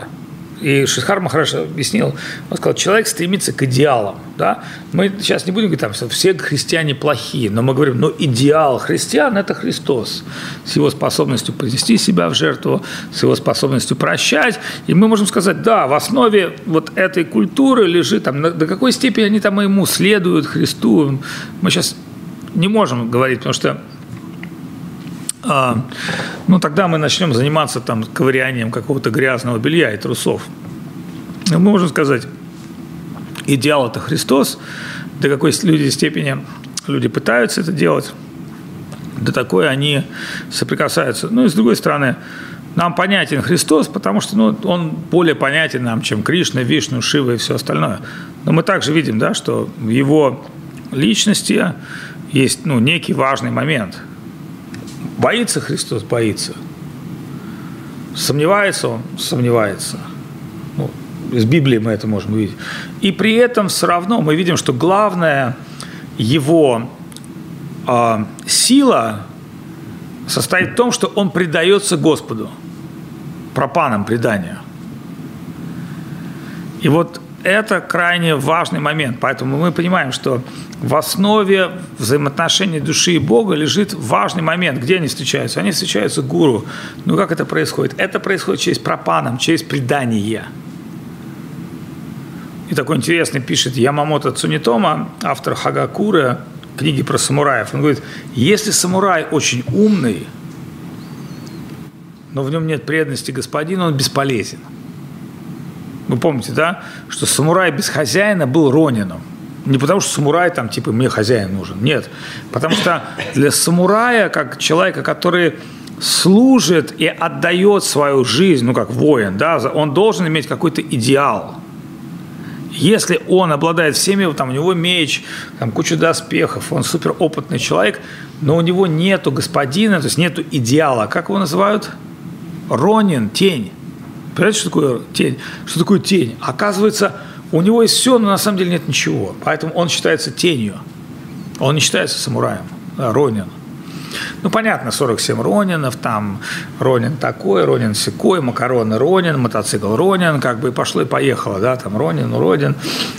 И Шихар Махараш объяснил, он сказал, человек стремится к идеалам. Да? Мы сейчас не будем говорить, там, что все христиане плохие, но мы говорим, ну идеал христиан – это Христос с его способностью принести себя в жертву, с его способностью прощать. И мы можем сказать, да, в основе вот этой культуры лежит, там, до какой степени они там ему следуют, Христу. Мы сейчас не можем говорить, потому что а, ну тогда мы начнем заниматься там ковырянием какого-то грязного белья и трусов. Мы можем сказать, идеал это Христос, до какой люди степени люди пытаются это делать, до такой они соприкасаются. Ну и с другой стороны, нам понятен Христос, потому что ну, он более понятен нам, чем Кришна, Вишну, Шива и все остальное. Но мы также видим, да, что в его личности есть ну, некий важный момент – Боится Христос? Боится. Сомневается он? Сомневается. Ну, из Библии мы это можем увидеть. И при этом все равно мы видим, что главная его э, сила состоит в том, что он предается Господу, пропанам предания. И вот это крайне важный момент. Поэтому мы понимаем, что в основе взаимоотношений души и Бога лежит важный момент. Где они встречаются? Они встречаются гуру. Ну как это происходит? Это происходит через пропаном, через предание. И такой интересный пишет Ямамото Цунитома, автор Хагакура, книги про самураев. Он говорит, если самурай очень умный, но в нем нет преданности господину, он бесполезен. Вы помните, да, что самурай без хозяина был ронином. Не потому что самурай там, типа, мне хозяин нужен. Нет. Потому что для самурая, как человека, который служит и отдает свою жизнь, ну, как воин, да, он должен иметь какой-то идеал. Если он обладает всеми, там, у него меч, там, куча доспехов, он суперопытный человек, но у него нету господина, то есть нету идеала. Как его называют? Ронин, тень. Понимаете, что такое тень? Что такое тень? Оказывается, у него есть все, но на самом деле нет ничего. Поэтому он считается тенью. Он не считается самураем, а Ронин. Ну, понятно, 47 Ронинов, там Ронин такой, Ронин секой, макароны Ронин, мотоцикл Ронин, как бы и пошло и поехало, да, там Ронин, Родин.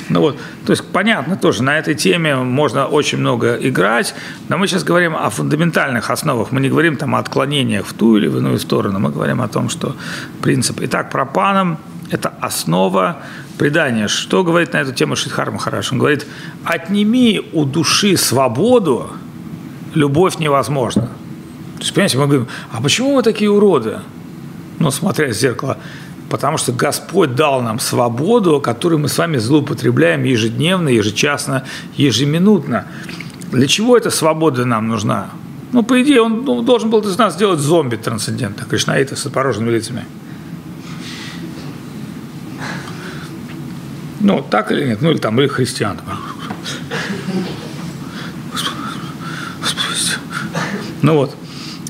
Ну вот, то есть понятно тоже, на этой теме можно очень много играть, но мы сейчас говорим о фундаментальных основах, мы не говорим там о отклонениях в ту или в иную сторону, мы говорим о том, что принцип. Итак, пропаном – это основа предания. Что говорит на эту тему Шидхар Махараш? Он говорит, отними у души свободу, любовь невозможна. То есть, понимаете, мы говорим, а почему мы такие уроды? Ну, смотря в зеркало. Потому что Господь дал нам свободу, которую мы с вами злоупотребляем ежедневно, ежечасно, ежеминутно. Для чего эта свобода нам нужна? Ну, по идее, он ну, должен был из нас сделать зомби трансцендента, кришнаита с отпороженными лицами. Ну, так или нет? Ну, или там, или христиан. Ну вот.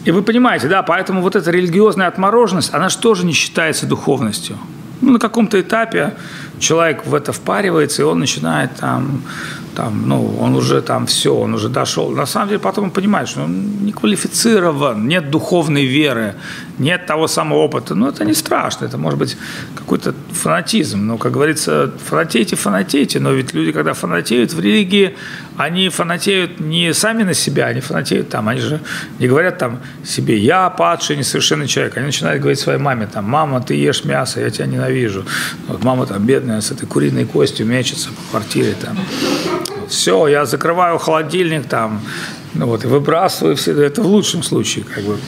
И вы понимаете, да, поэтому вот эта религиозная отмороженность, она же тоже не считается духовностью. Ну, на каком-то этапе человек в это впаривается, и он начинает там там, ну, он уже там все, он уже дошел. На самом деле потом он понимает, что он не квалифицирован, нет духовной веры, нет того самого опыта. Ну, это не страшно, это может быть какой-то фанатизм. Но, как говорится, фанатейте, фанатейте, но ведь люди, когда фанатеют в религии, они фанатеют не сами на себя, они фанатеют там, они же не говорят там себе «я падший, несовершенный человек», они начинают говорить своей маме там «мама, ты ешь мясо, я тебя ненавижу». Вот мама там бедная с этой куриной костью мечется по квартире там все, я закрываю холодильник там, ну вот, и выбрасываю все, это в лучшем случае, как бы,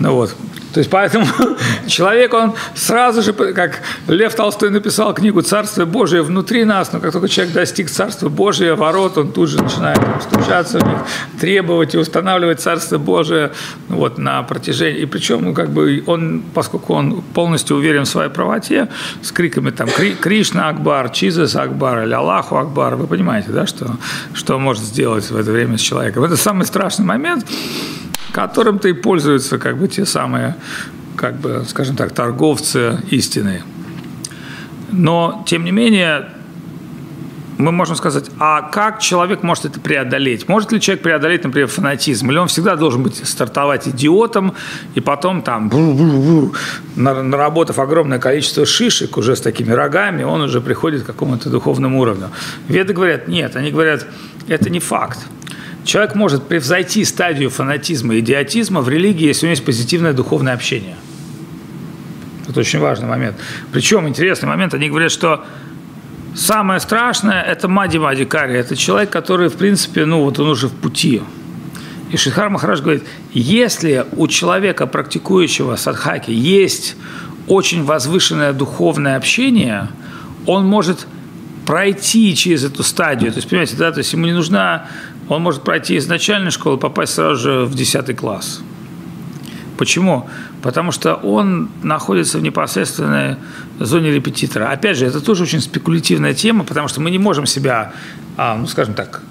ну вот. То есть поэтому *laughs* человек, он сразу же, как Лев Толстой написал книгу «Царство Божие внутри нас», но как только человек достиг Царства Божия, ворот, он тут же начинает стучаться в них, требовать и устанавливать Царство Божие вот, на протяжении. И причем, ну, как бы он, поскольку он полностью уверен в своей правоте, с криками там «Кришна Акбар», «Чизес Акбар» или «Аллаху Акбар», вы понимаете, да, что, что может сделать в это время с человеком. Это самый страшный момент, которым-то и пользуются как бы те самые, как бы, скажем так, торговцы истины. Но, тем не менее, мы можем сказать, а как человек может это преодолеть? Может ли человек преодолеть, например, фанатизм? Или он всегда должен быть стартовать идиотом, и потом там, наработав огромное количество шишек уже с такими рогами, он уже приходит к какому-то духовному уровню? Веды говорят, нет, они говорят, это не факт. Человек может превзойти стадию фанатизма и идиотизма в религии, если у него есть позитивное духовное общение. Это очень важный момент. Причем интересный момент, они говорят, что Самое страшное – это Мади Мади Кари. Это человек, который, в принципе, ну вот он уже в пути. И Шидхар Махараш говорит, если у человека, практикующего садхаки, есть очень возвышенное духовное общение, он может пройти через эту стадию. То есть, понимаете, да, то есть ему не нужна, он может пройти из начальной школы, попасть сразу же в 10 класс. Почему? Потому что он находится в непосредственной зоне репетитора. Опять же, это тоже очень спекулятивная тема, потому что мы не можем себя, а, ну, скажем так,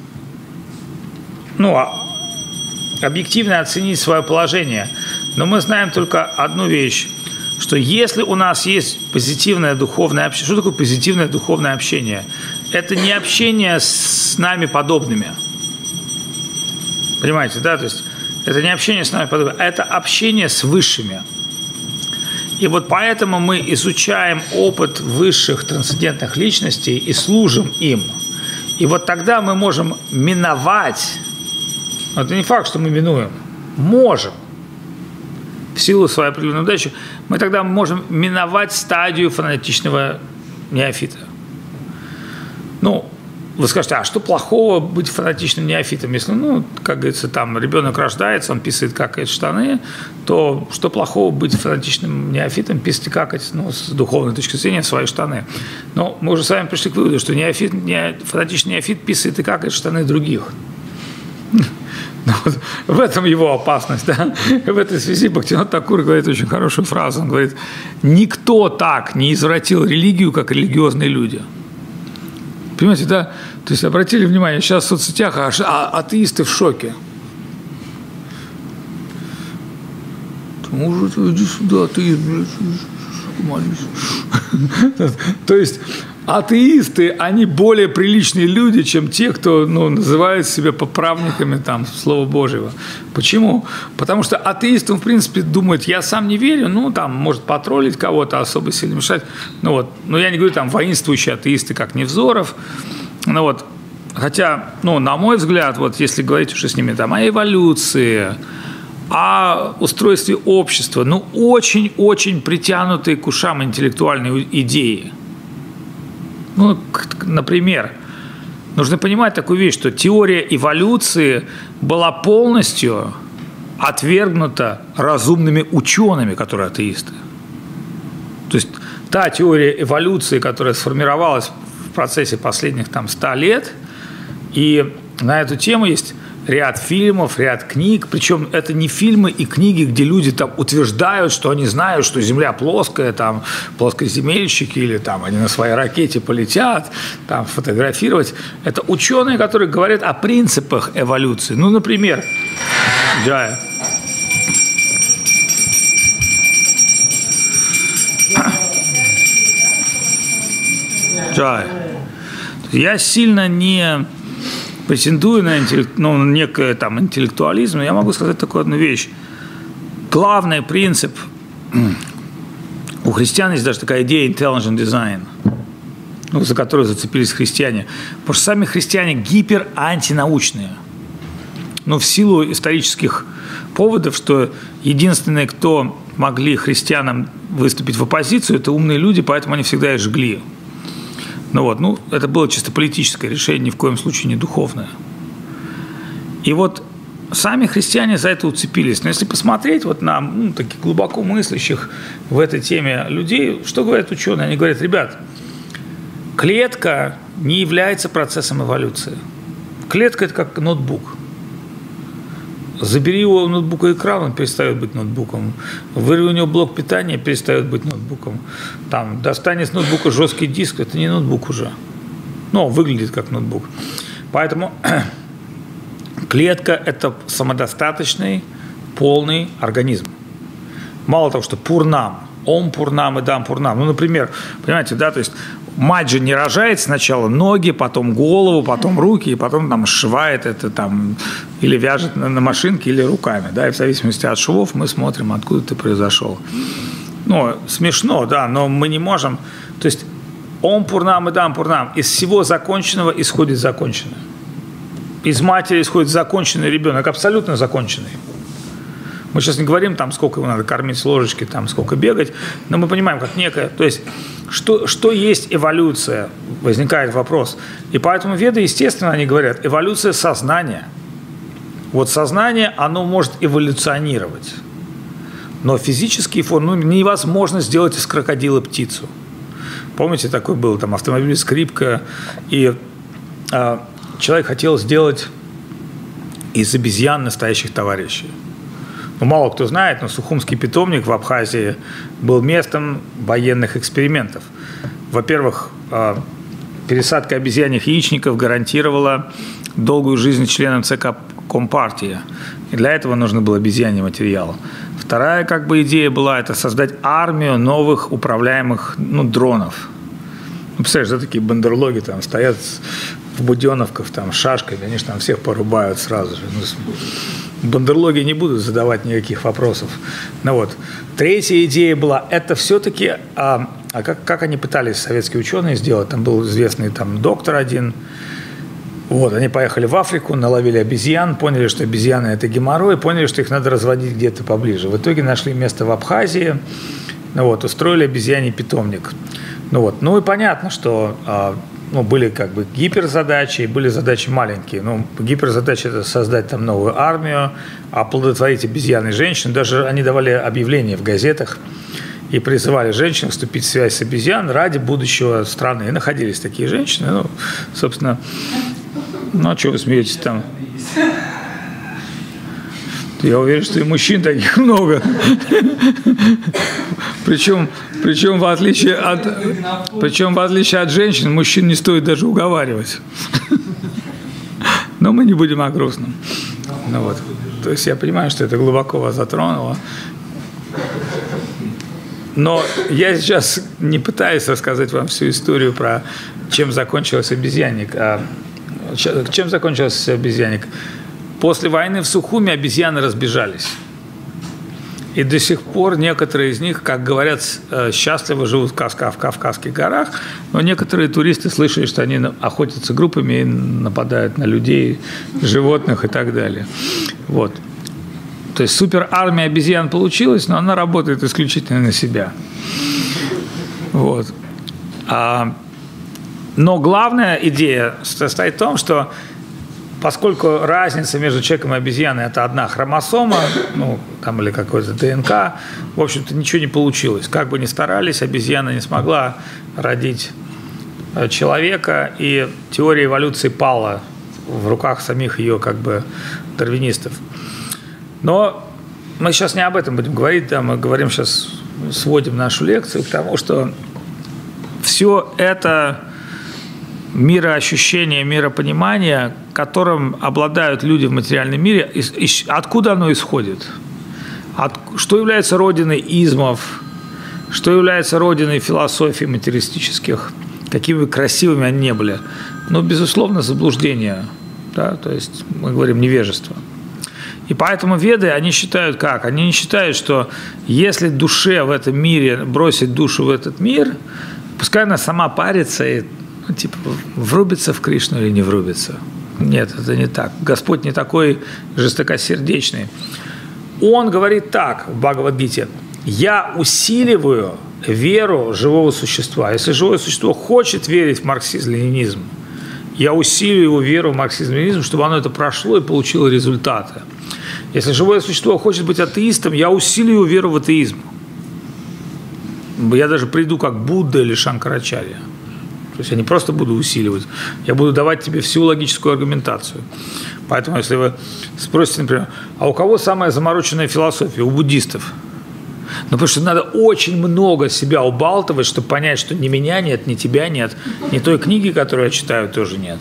ну, а, объективно оценить свое положение. Но мы знаем только одну вещь, что если у нас есть позитивное духовное общение, что такое позитивное духовное общение? Это не общение с нами подобными. Понимаете, да? То есть это не общение с нами подобными, а это общение с высшими. И вот поэтому мы изучаем опыт высших трансцендентных личностей и служим им. И вот тогда мы можем миновать, это не факт, что мы минуем, можем, в силу своей определенной удачи, мы тогда можем миновать стадию фанатичного неофита. Ну, вы скажете, а что плохого быть фанатичным неофитом? Если, ну, как говорится, там ребенок рождается, он писает, какает штаны, то что плохого быть фанатичным неофитом, писать и какать, ну, с духовной точки зрения, свои штаны? Но мы уже с вами пришли к выводу, что неофит, не, фанатичный неофит писает и какает штаны других. *laughs* Ну, вот в этом его опасность. Да? В этой связи Бхактинат Такур говорит очень хорошую фразу. Он говорит, никто так не извратил религию, как религиозные люди. Понимаете, да? То есть обратили внимание, сейчас в соцсетях а, а атеисты в шоке. Может, иди сюда, атеист, блядь, молись. То есть атеисты, они более приличные люди, чем те, кто ну, называет себя поправниками там, Слова Божьего. Почему? Потому что атеистам, в принципе, думают, я сам не верю, ну, там, может потроллить кого-то, особо сильно мешать. Ну, вот. Но я не говорю, там, воинствующие атеисты, как Невзоров. Ну, вот. Хотя, ну, на мой взгляд, вот если говорить уже с ними там о эволюции, о устройстве общества, ну, очень-очень притянутые к ушам интеллектуальные идеи – ну, например, нужно понимать такую вещь, что теория эволюции была полностью отвергнута разумными учеными, которые атеисты. То есть та теория эволюции, которая сформировалась в процессе последних там 100 лет, и на эту тему есть ряд фильмов, ряд книг. Причем это не фильмы и книги, где люди там утверждают, что они знают, что Земля плоская, там плоскоземельщики или там они на своей ракете полетят, там фотографировать. Это ученые, которые говорят о принципах эволюции. Ну, например, Джая. Джай. Я сильно не претендую на интеллект, ну, некое там интеллектуализм, я могу сказать такую одну вещь. Главный принцип у христиан есть даже такая идея intelligent design, ну, за которую зацепились христиане. Потому что сами христиане гиперантинаучные. Но в силу исторических поводов, что единственные, кто могли христианам выступить в оппозицию, это умные люди, поэтому они всегда их жгли. Ну вот, ну, это было чисто политическое решение, ни в коем случае не духовное. И вот сами христиане за это уцепились. Но если посмотреть вот на ну, таких глубоко мыслящих в этой теме людей, что говорят ученые? Они говорят, ребят, клетка не является процессом эволюции. Клетка – это как ноутбук – Забери его ноутбука экран, он перестает быть ноутбуком. Вырви у него блок питания, перестает быть ноутбуком. Там, достань из ноутбука жесткий диск, это не ноутбук уже. Но выглядит как ноутбук. Поэтому *clears throat* клетка – это самодостаточный, полный организм. Мало того, что пурнам, ом пурнам и дам пурнам. Ну, например, понимаете, да, то есть мать же не рожает сначала ноги, потом голову, потом руки, и потом там сшивает это там или вяжет на, на машинке, или руками, да, и в зависимости от швов мы смотрим, откуда ты произошел. Ну, смешно, да, но мы не можем, то есть он пурнам и дам пурнам, из всего законченного исходит законченное. Из матери исходит законченный ребенок, абсолютно законченный. Мы сейчас не говорим, там, сколько его надо кормить с ложечки, там, сколько бегать, но мы понимаем, как некое, то есть, что, что есть эволюция, возникает вопрос. И поэтому веды, естественно, они говорят, эволюция сознания. Вот сознание, оно может эволюционировать. Но физические формы, ну, невозможно сделать из крокодила птицу. Помните, такой был там автомобиль скрипка, и э, человек хотел сделать из обезьян настоящих товарищей. Ну, мало кто знает, но Сухумский питомник в Абхазии был местом военных экспериментов. Во-первых, а, пересадка обезьяньих яичников гарантировала долгую жизнь членам ЦК Компартии. И для этого нужно был обезьяний материал. Вторая как бы идея была это создать армию новых управляемых ну, дронов. Ну, представляешь, да, такие бандерлоги там стоят в буденовках там шашкой, же там всех порубают сразу же. Ну, бандерлоги не будут задавать никаких вопросов. Ну вот. Третья идея была, это все-таки, а, а как, как они пытались, советские ученые, сделать, там был известный там доктор один, вот, они поехали в Африку, наловили обезьян, поняли, что обезьяны – это геморрой, поняли, что их надо разводить где-то поближе. В итоге нашли место в Абхазии, ну вот, устроили обезьяний питомник. Ну вот, ну и понятно, что а, ну, были как бы гиперзадачи, и были задачи маленькие. Ну, гиперзадача – это создать там новую армию, оплодотворить обезьяны и женщин. Даже они давали объявления в газетах и призывали женщин вступить в связь с обезьян ради будущего страны. И находились такие женщины. Ну, собственно, ну, а что вы смеетесь там? Я уверен, что и мужчин таких *laughs* много. Причем, причем, в отличие от, причем в отличие от женщин, мужчин не стоит даже уговаривать. Но мы не будем о грустном. Ну вот. То есть я понимаю, что это глубоко вас затронуло. Но я сейчас не пытаюсь рассказать вам всю историю про чем закончилась обезьянник. А чем закончился обезьянник? После войны в Сухуме обезьяны разбежались. И до сих пор некоторые из них, как говорят, э, счастливо живут в Кавказских горах, но некоторые туристы слышали, что они охотятся группами и нападают на людей, животных и так далее. Вот. То есть суперармия обезьян получилась, но она работает исключительно на себя. Вот. А, но главная идея состоит в том, что поскольку разница между человеком и обезьяной – это одна хромосома, ну, там или какой-то ДНК, в общем-то, ничего не получилось. Как бы ни старались, обезьяна не смогла родить э, человека, и теория эволюции пала в руках самих ее как бы дарвинистов. Но мы сейчас не об этом будем говорить, да, мы говорим сейчас, сводим нашу лекцию к тому, что все это мироощущение, миропонимание, которым обладают люди в материальном мире, откуда оно исходит? От, что является родиной измов? Что является родиной философий материалистических? Какими бы красивыми они не были? Ну, безусловно, заблуждение. Да? То есть мы говорим невежество. И поэтому веды, они считают как? Они не считают, что если душе в этом мире бросить душу в этот мир, пускай она сама парится и ну, типа, врубится в Кришну или не врубится. Нет, это не так. Господь не такой жестокосердечный. Он говорит так в Бхагавадгите. «Я усиливаю веру живого существа. Если живое существо хочет верить в марксизм-ленинизм, я усилию его веру в марксизм-ленинизм, чтобы оно это прошло и получило результаты. Если живое существо хочет быть атеистом, я усилию его веру в атеизм. Я даже приду как Будда или Шанкарачарья. То есть я не просто буду усиливать, я буду давать тебе всю логическую аргументацию. Поэтому, если вы спросите, например, а у кого самая замороченная философия? У буддистов. Ну, потому что надо очень много себя убалтывать, чтобы понять, что ни меня нет, ни тебя нет, ни той книги, которую я читаю, тоже нет.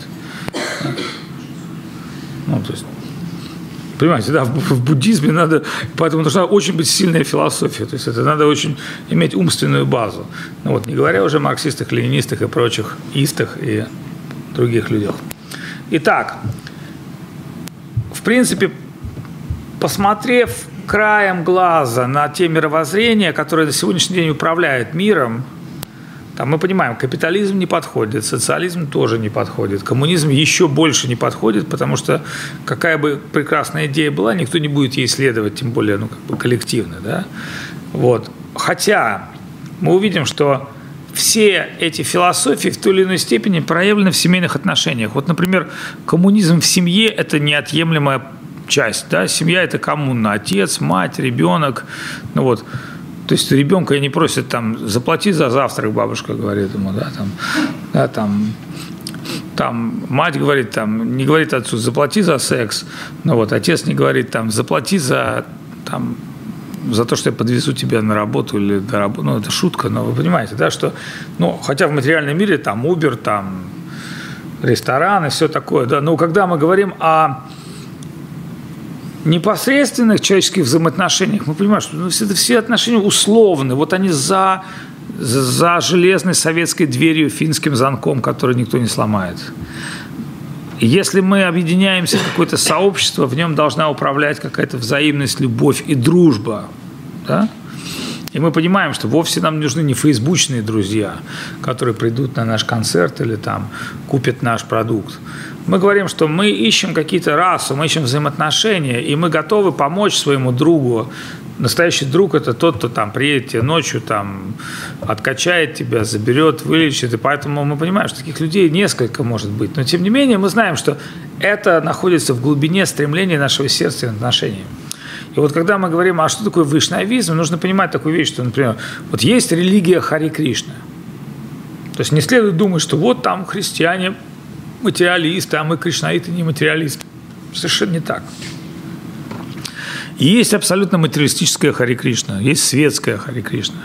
Ну, то есть, Понимаете, да, в, буддизме надо, поэтому должна очень быть сильная философия, то есть это надо очень иметь умственную базу. Ну вот, не говоря уже о марксистах, ленинистах и прочих истах и других людях. Итак, в принципе, посмотрев краем глаза на те мировоззрения, которые на сегодняшний день управляют миром, там мы понимаем, капитализм не подходит, социализм тоже не подходит, коммунизм еще больше не подходит, потому что какая бы прекрасная идея была, никто не будет ей следовать, тем более ну, как бы коллективно. Да? Вот. Хотя мы увидим, что все эти философии в той или иной степени проявлены в семейных отношениях. Вот, например, коммунизм в семье – это неотъемлемая часть. Да? Семья – это коммуна. Отец, мать, ребенок. Ну, вот. То есть ребенка не просят там заплати за завтрак, бабушка говорит ему, да, там, да, там, там мать говорит, там, не говорит отцу, заплати за секс, ну вот, отец не говорит, там, заплати за, там, за то, что я подвезу тебя на работу или до работы, ну, это шутка, но вы понимаете, да, что, ну, хотя в материальном мире там Uber, там, рестораны, все такое, да, но когда мы говорим о непосредственных человеческих взаимоотношениях мы понимаем, что ну, это все отношения условны. Вот они за, за железной советской дверью, финским замком, который никто не сломает. Если мы объединяемся в какое-то сообщество, в нем должна управлять какая-то взаимность, любовь и дружба. Да? И мы понимаем, что вовсе нам нужны не фейсбучные друзья, которые придут на наш концерт или там купят наш продукт. Мы говорим, что мы ищем какие-то расу, мы ищем взаимоотношения, и мы готовы помочь своему другу. Настоящий друг – это тот, кто там приедет тебе ночью, там, откачает тебя, заберет, вылечит. И поэтому мы понимаем, что таких людей несколько может быть. Но тем не менее мы знаем, что это находится в глубине стремления нашего сердца и отношений. И вот когда мы говорим, а что такое вайшнавизм, нужно понимать такую вещь, что, например, вот есть религия Хари Кришна. То есть не следует думать, что вот там христиане материалисты, а мы кришнаиты не материалисты. Совершенно не так. Есть абсолютно материалистическая Хари Кришна, есть светская Хари Кришна,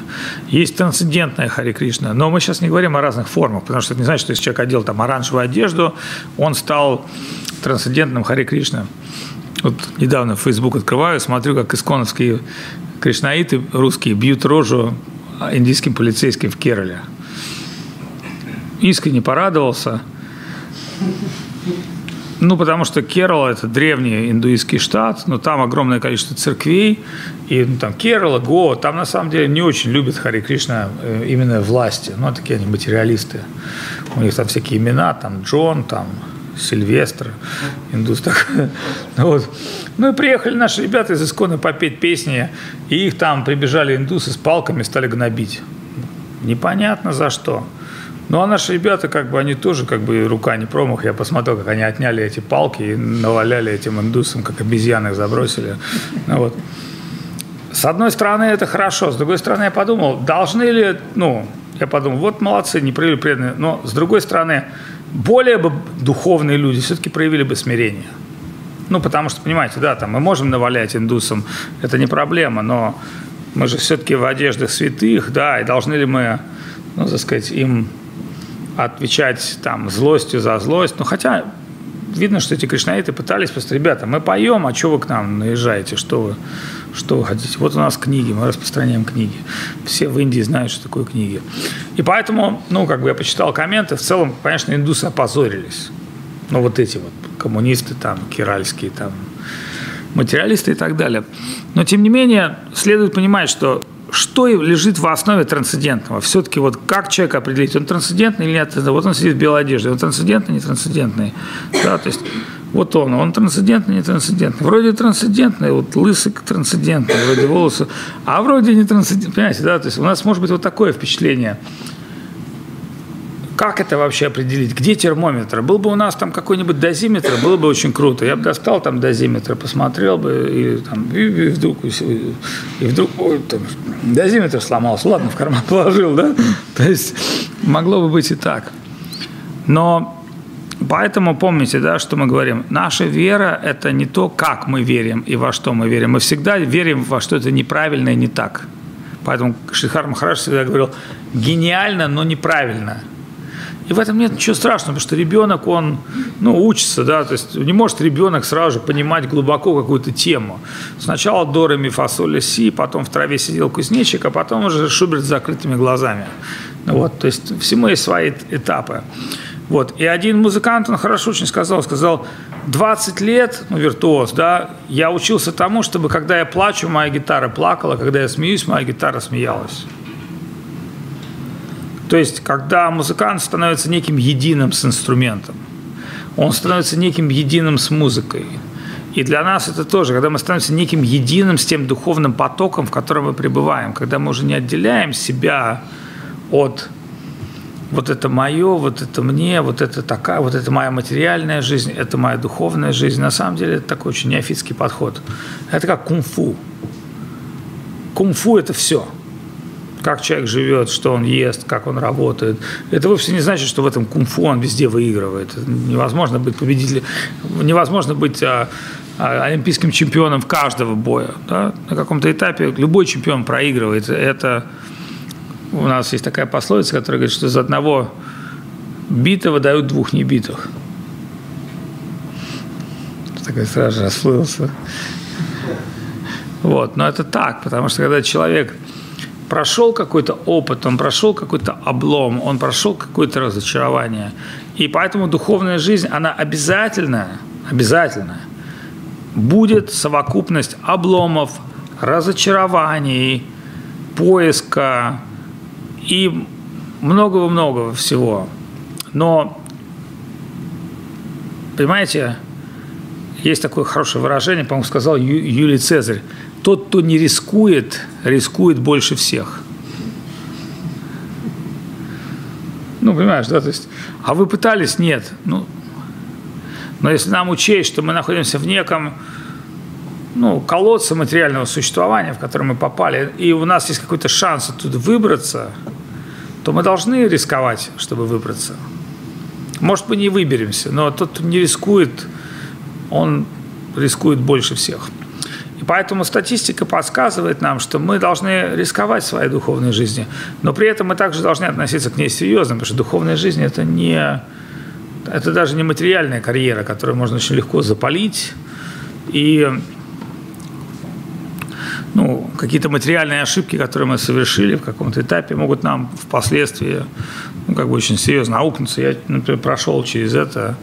есть трансцендентная Хари Кришна. Но мы сейчас не говорим о разных формах, потому что это не значит, что если человек одел там оранжевую одежду, он стал трансцендентным Хари Кришна. Вот недавно Facebook открываю, смотрю, как исконовские кришнаиты русские бьют рожу индийским полицейским в Керале. Искренне порадовался – ну, потому что Керала – это древний индуистский штат, но там огромное количество церквей, и ну, там Керала, Гоа, там на самом деле не очень любят Хари Кришна э, именно власти, ну, такие они материалисты. У них там всякие имена, там Джон, там Сильвестр, индус так. *laughs* вот. Ну и приехали наши ребята из Искона попеть песни, и их там прибежали индусы с палками, стали гнобить. Непонятно за что. Ну, а наши ребята, как бы, они тоже, как бы, рука не промах. Я посмотрел, как они отняли эти палки и наваляли этим индусам, как обезьяны их забросили. Ну, вот. С одной стороны, это хорошо. С другой стороны, я подумал, должны ли, ну, я подумал, вот молодцы, не проявили преданные. Но, с другой стороны, более бы духовные люди все-таки проявили бы смирение. Ну, потому что, понимаете, да, там мы можем навалять индусам, это не проблема, но мы же все-таки в одеждах святых, да, и должны ли мы, ну, так сказать, им отвечать там злостью за злость. Ну, хотя видно, что эти кришнаиты пытались просто, ребята, мы поем, а что вы к нам наезжаете, что вы, что вы хотите? Вот у нас книги, мы распространяем книги. Все в Индии знают, что такое книги. И поэтому, ну, как бы я почитал комменты, в целом, конечно, индусы опозорились. Ну, вот эти вот коммунисты там, киральские там, материалисты и так далее. Но, тем не менее, следует понимать, что что лежит в основе трансцендентного? Все-таки вот как человек определить, он трансцендентный или нет? Вот он сидит в белой одежде, он трансцендентный, не трансцендентный? Да, то есть вот он, он трансцендентный, не трансцендентный. Вроде трансцендентный, вот лысый трансцендентный, вроде волосы, а вроде не трансцендентный. Понимаете, да, то есть у нас может быть вот такое впечатление – как это вообще определить? Где термометр? Был бы у нас там какой-нибудь дозиметр, было бы очень круто. Я бы достал там дозиметр, посмотрел бы, и, там, и, и вдруг, и вдруг ой, там, дозиметр сломался. Ладно, в карман *laughs* положил, да? То есть могло бы быть и так. Но Поэтому помните, да, что мы говорим. Наша вера – это не то, как мы верим и во что мы верим. Мы всегда верим во что-то неправильное, не так. Поэтому Шихар Махараш всегда говорил, гениально, но неправильно – И в этом нет ничего страшного, потому что ребенок, он ну, учится, да, то есть не может ребенок сразу же понимать глубоко какую-то тему. Сначала до, ре, си, потом в траве сидел кузнечик, а потом уже Шуберт с закрытыми глазами. Вот, то есть всему есть свои этапы. Вот. И один музыкант, он хорошо очень сказал, сказал, 20 лет, ну, виртуоз, да, я учился тому, чтобы, когда я плачу, моя гитара плакала, когда я смеюсь, моя гитара смеялась. То есть, когда музыкант становится неким единым с инструментом, он становится неким единым с музыкой. И для нас это тоже, когда мы становимся неким единым с тем духовным потоком, в котором мы пребываем, когда мы уже не отделяем себя от вот это мое, вот это мне, вот это такая, вот это моя материальная жизнь, это моя духовная жизнь. На самом деле это такой очень неофитский подход. Это как кунг-фу. Кунг-фу – это все – как человек живет, что он ест, как он работает. Это вовсе не значит, что в этом кунг-фу он везде выигрывает. Невозможно быть победителем, невозможно быть а, а, олимпийским чемпионом каждого боя. Да? На каком-то этапе любой чемпион проигрывает. Это у нас есть такая пословица, которая говорит, что из одного битого дают двух небитых. Такой сразу расплылся. Вот, но это так, потому что когда человек прошел какой-то опыт, он прошел какой-то облом, он прошел какое-то разочарование. И поэтому духовная жизнь, она обязательно, обязательно будет совокупность обломов, разочарований, поиска и многого-многого всего. Но, понимаете, есть такое хорошее выражение, по-моему, сказал Юлий Цезарь – тот, кто не рискует, рискует больше всех. Ну, понимаешь, да, то есть, а вы пытались? Нет. Ну, но если нам учесть, что мы находимся в неком ну, колодце материального существования, в которое мы попали, и у нас есть какой-то шанс оттуда выбраться, то мы должны рисковать, чтобы выбраться. Может, мы не выберемся, но тот, кто не рискует, он рискует больше всех. Поэтому статистика подсказывает нам, что мы должны рисковать своей духовной жизнью, но при этом мы также должны относиться к ней серьезно, потому что духовная жизнь – это не это даже не материальная карьера, которую можно очень легко запалить. И ну, какие-то материальные ошибки, которые мы совершили в каком-то этапе, могут нам впоследствии ну, как бы очень серьезно аукнуться. Я, например, прошел через это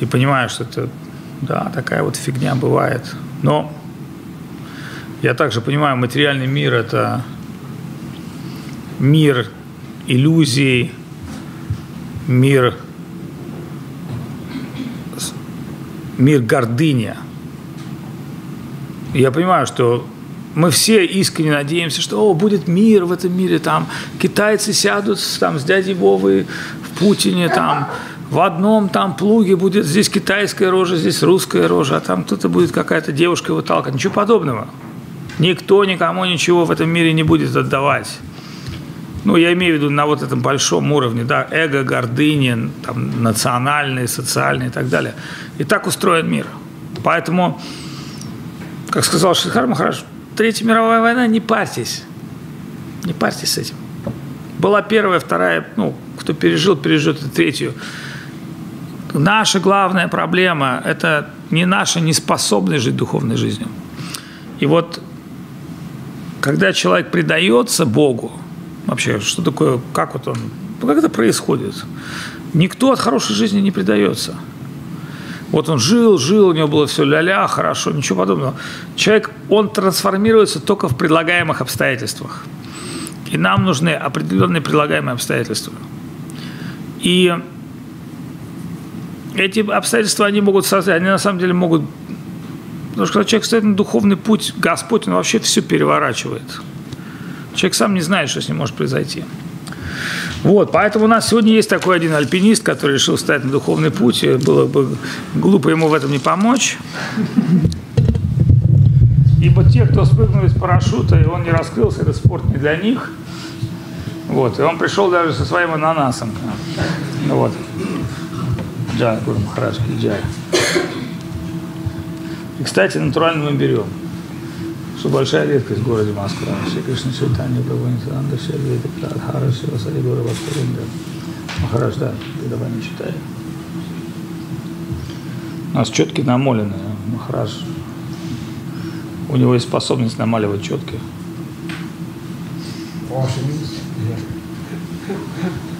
и понимаю, что это да, такая вот фигня бывает. Но я также понимаю, материальный мир – это мир иллюзий, мир, мир гордыни. Я понимаю, что мы все искренне надеемся, что о, будет мир в этом мире, там китайцы сядут там, с дядей Вовой в Путине, там в одном там плуге будет здесь китайская рожа, здесь русская рожа, а там кто-то будет какая-то девушка его толкать. Ничего подобного. Никто никому ничего в этом мире не будет отдавать. Ну, я имею в виду на вот этом большом уровне, да, эго, гордыни, там, национальные, социальные и так далее. И так устроен мир. Поэтому, как сказал Шрихар Махараш, Третья мировая война, не парьтесь. Не парьтесь с этим. Была первая, вторая, ну, кто пережил, переживет и третью. Наша главная проблема – это не наша неспособность жить духовной жизнью. И вот когда человек предается Богу, вообще, что такое, как вот он, ну, как это происходит? Никто от хорошей жизни не предается. Вот он жил, жил, у него было все ля-ля, хорошо, ничего подобного. Человек, он трансформируется только в предлагаемых обстоятельствах. И нам нужны определенные предлагаемые обстоятельства. И эти обстоятельства, они могут создать, они на самом деле могут Потому что когда человек стоит на духовный путь, Господь, он вообще все переворачивает. Человек сам не знает, что с ним может произойти. Вот, поэтому у нас сегодня есть такой один альпинист, который решил встать на духовный путь. Было бы глупо ему в этом не помочь. Ибо те, кто спрыгнул из парашюта, и он не раскрылся, это спорт не для них. Вот, и он пришел даже со своим ананасом. Вот. Джай, Гуру Махарадж, Джай. И, кстати, натурально мы берем, что большая редкость в городе Москва. Все Кришна Чайтанья, Прабху Нитянанда, Шервита, Прадхара, Шивасари, Гора Васкаринда. Махарадж, да, ты давай не читай. У нас четки намоленные, Махарадж. У него есть способность намаливать четки.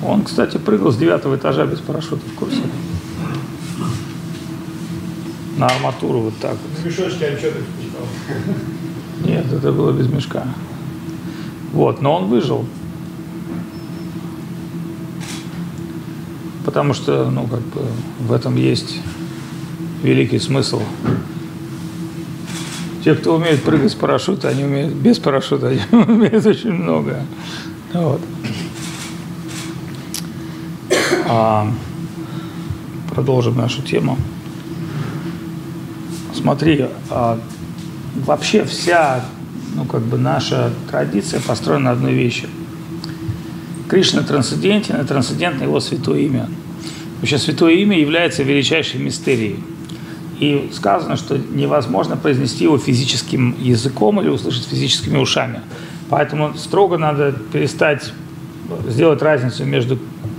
Он, кстати, прыгал с девятого этажа без парашюта в курсе. На арматуру вот так вот. Мешочки, а что ты? Нет, это было без мешка. Вот, но он выжил. Потому что, ну, как бы в этом есть великий смысл. Те, кто умеет прыгать с парашюта, они умеют без парашюта, *laughs* они умеют очень много. Вот. А, продолжим нашу тему. Смотри, а, вообще вся, ну, как бы наша традиция построена на одной вещи. Кришна трансцендентен, и трансцендентно его святое имя. Вообще святое имя является величайшей мистерией. И сказано, что невозможно произнести его физическим языком или услышать физическими ушами. Поэтому строго надо перестать сделать разницу между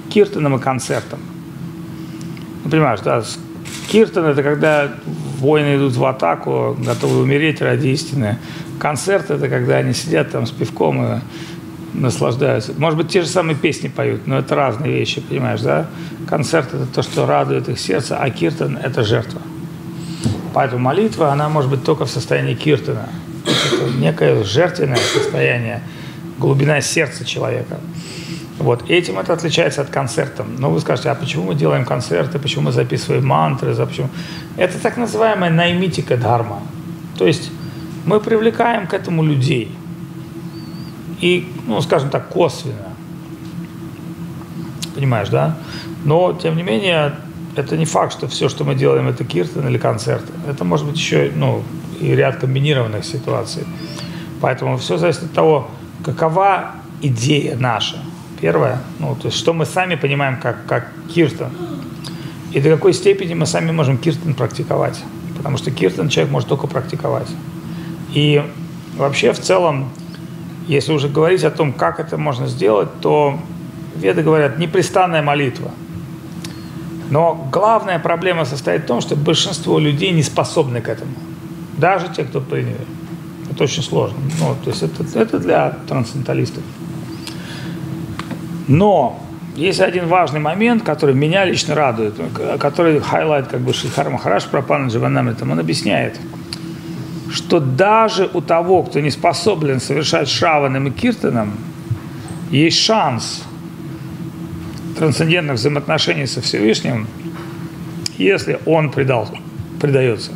киртаном и концертом. Ну, понимаешь, да, киртан – это когда воины идут в атаку, готовы умереть ради истины. Концерт – это когда они сидят там с пивком и наслаждаются. Может быть, те же самые песни поют, но это разные вещи, понимаешь, да? Концерт – это то, что радует их сердце, а киртан – это жертва. Поэтому молитва, она может быть только в состоянии киртана. Это некое жертвенное состояние, глубина сердца человека. Вот. Этим это отличается от концерта. Но вы скажете, а почему мы делаем концерты, почему мы записываем мантры, почему? Это так называемая наймитика дхарма. То есть мы привлекаем к этому людей. И, ну, скажем так, косвенно. Понимаешь, да? Но, тем не менее, это не факт, что все, что мы делаем, это киртан или концерт. Это может быть еще, ну, и ряд комбинированных ситуаций. Поэтому все зависит от того, какова идея наша – Первое, ну, то есть что мы сами понимаем как, как киртан. И до какой степени мы сами можем киртан практиковать. Потому что киртан человек может только практиковать. И вообще в целом, если уже говорить о том, как это можно сделать, то веды говорят непрестанная молитва. Но главная проблема состоит в том, что большинство людей не способны к этому. Даже те, кто приняли. Это очень сложно. Ну, то есть это, это для трансценденталистов. Но есть один важный момент, который меня лично радует, который highlight как бы Шридхар Махарадж Прапанна Дживанамритам, он объясняет, что даже у того, кто не способен совершать шраваном и киртаном, есть шанс трансцендентных взаимоотношений со Всевышним, если он предал, предается.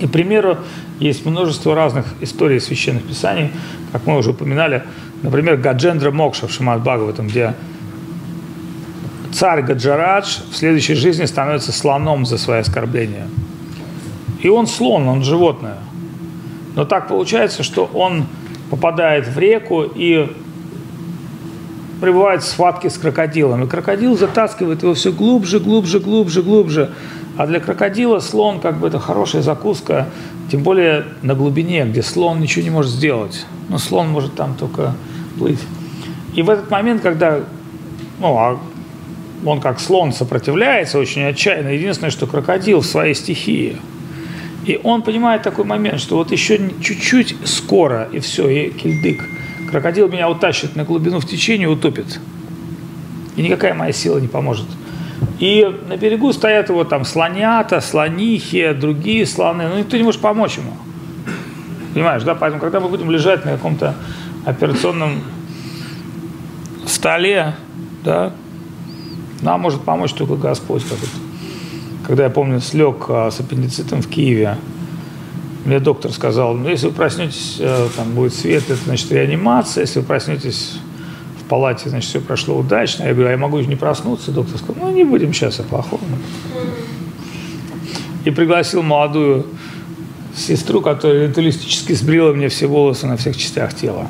И, к примеру, есть множество разных историй священных писаний, как мы уже упоминали, Например, Гаджендра Мокша в Шимат Бхагаватам, где царь Гаджарадж в следующей жизни становится слоном за свои оскорбления. И он слон, он животное. Но так получается, что он попадает в реку и прибывает в схватке с крокодилом. И крокодил затаскивает его все глубже, глубже, глубже, глубже. А для крокодила слон как бы это хорошая закуска, тем более на глубине, где слон ничего не может сделать. Но слон может там только плыть. И в этот момент, когда ну, а он как слон сопротивляется очень отчаянно, единственное, что крокодил в своей стихии. И он понимает такой момент, что вот еще чуть-чуть скоро, и все, и кильдык. Крокодил меня утащит на глубину в течение, утопит. И никакая моя сила не поможет. И на берегу стоят его там слонята, слонихи, другие слоны. Но никто не может помочь ему. Понимаешь, да? Поэтому, когда мы будем лежать на каком-то операционном столе, да, нам может помочь только Господь. Как. Когда я помню, слег а, с аппендицитом в Киеве, мне доктор сказал, ну, если вы проснетесь, э, там будет свет, это значит реанимация, если вы проснетесь в палате, значит, все прошло удачно. Я говорю, а я могу не проснуться? Доктор сказал, ну, не будем сейчас о плохом. И пригласил молодую сестру, которая ритуалистически сбрила мне все волосы на всех частях тела.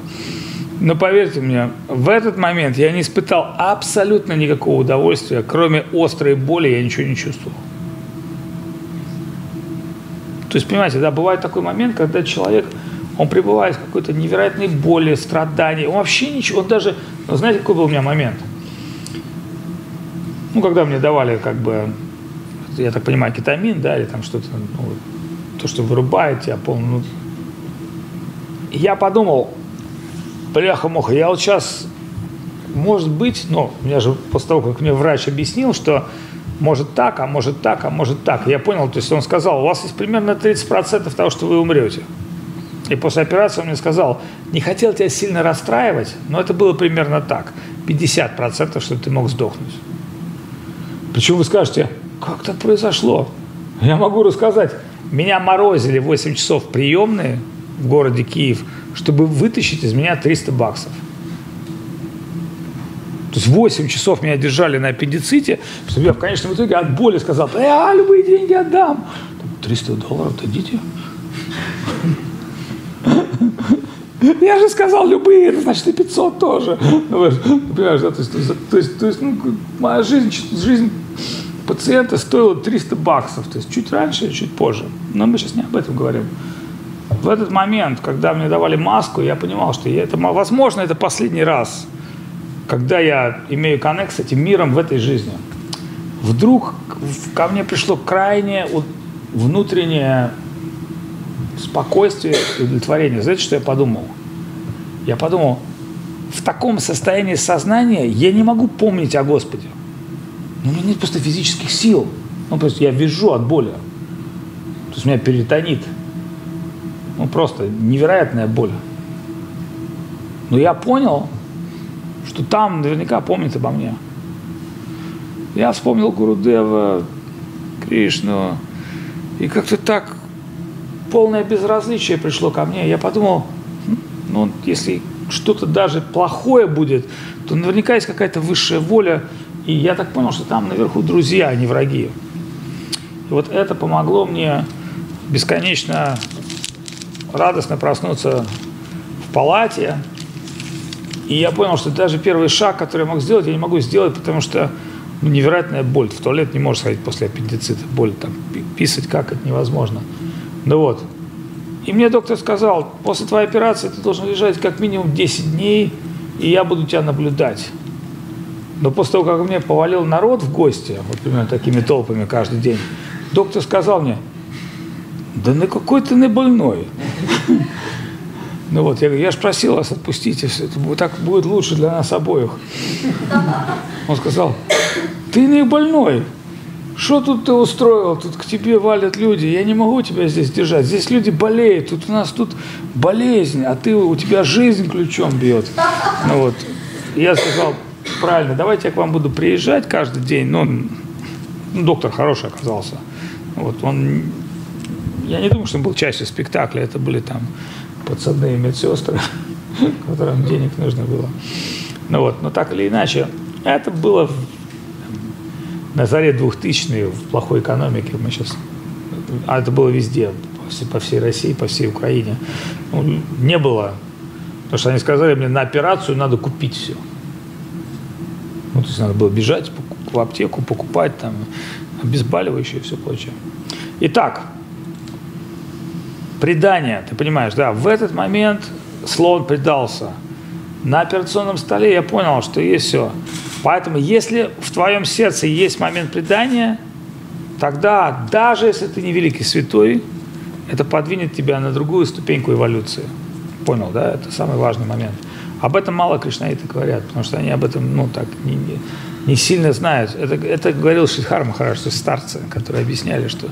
Но поверьте мне, в этот момент я не испытал абсолютно никакого удовольствия, кроме острой боли я ничего не чувствовал. То есть, понимаете, да, бывает такой момент, когда человек, он пребывает в какой-то невероятной боли, страдании, он вообще ничего, он даже, ну, знаете, какой был у меня момент? ну, когда мне давали, как бы, я так понимаю, кетамин, да, или там что-то, ну, то, что вырубает я помню. Ну, я подумал, бляха-муха, я вот сейчас, может быть, ну, меня же после того, как мне врач объяснил, что может так, а может так, а может так. Я понял, то есть он сказал, у вас есть примерно 30% того, что вы умрете. И после операции он мне сказал, не хотел тебя сильно расстраивать, но это было примерно так. 50% что ты мог сдохнуть. Причем вы скажете, как так произошло? Я могу рассказать. Меня морозили 8 часов приемные в городе Киев, чтобы вытащить из меня 300 баксов. То есть 8 часов меня держали на аппендиците, чтобы я в конечном итоге от боли сказал, я любые деньги отдам. 300 долларов дадите? Я же сказал любые, это значит и 500 тоже. Понимаешь, да, то есть, то есть, то есть ну, моя жизнь, жизнь пациента стоила 300 баксов, то есть чуть раньше, чуть позже. Но мы сейчас не об этом говорим. В этот момент, когда мне давали маску, я понимал, что я, это, возможно, это последний раз – когда я имею коннект с этим миром в этой жизни, вдруг ко мне пришло крайнее внутреннее спокойствие и удовлетворение. Знаете, что я подумал? Я подумал, в таком состоянии сознания я не могу помнить о Господе. Ну, у меня нет просто физических сил. Ну, просто я вижу от боли. То есть меня перитонит. Ну, просто невероятная боль. Но я понял, что там наверняка помнит обо мне. Я вспомнил Гурудева, Кришну, и как-то так полное безразличие пришло ко мне. Я подумал, ну, если что-то даже плохое будет, то наверняка есть какая-то высшая воля, и я так понял, что там наверху друзья, а не враги. И вот это помогло мне бесконечно радостно проснуться в палате, и я понял, что даже первый шаг, который я мог сделать, я не могу сделать, потому что ну, невероятная боль. В туалет не можешь сходить после аппендицита. Боль там, писать как, это невозможно. Ну вот. И мне доктор сказал, после твоей операции ты должен лежать как минимум 10 дней, и я буду тебя наблюдать. Но после того, как мне повалил народ в гости, вот примерно такими толпами каждый день, доктор сказал мне, да на какой ты не больной. *laughs* Ну вот, я говорю, я же просил вас, отпустите все, это так будет лучше для нас обоих. Он сказал, ты не больной, что тут ты устроил? Тут к тебе валят люди. Я не могу тебя здесь держать. Здесь люди болеют. Тут у нас тут болезнь, а ты у тебя жизнь ключом бьет. Ну вот. Я сказал, правильно, давайте я к вам буду приезжать каждый день. Ну, ну доктор хороший оказался. Вот он, я не думаю, что он был частью спектакля. Это были там подсадные медсестры, *laughs* которым денег нужно было. Ну вот, но так или иначе, это было на заре 2000 в плохой экономике. Мы сейчас, а это было везде, по всей России, по всей Украине. Ну, не было, потому что они сказали мне, на операцию надо купить все. Ну, то есть надо было бежать в аптеку, покупать там обезболивающее и все прочее. Итак, предание, ты понимаешь, да, в этот момент слон предался. На операционном столе я понял, что есть все. Поэтому, если в твоем сердце есть момент предания, тогда, даже если ты не великий святой, это подвинет тебя на другую ступеньку эволюции. Понял, да? Это самый важный момент. Об этом мало кришнаиты говорят, потому что они об этом, ну, так, не, не, не сильно знают. Это, это говорил Шидхар Махарадж, то есть старцы, которые объясняли, что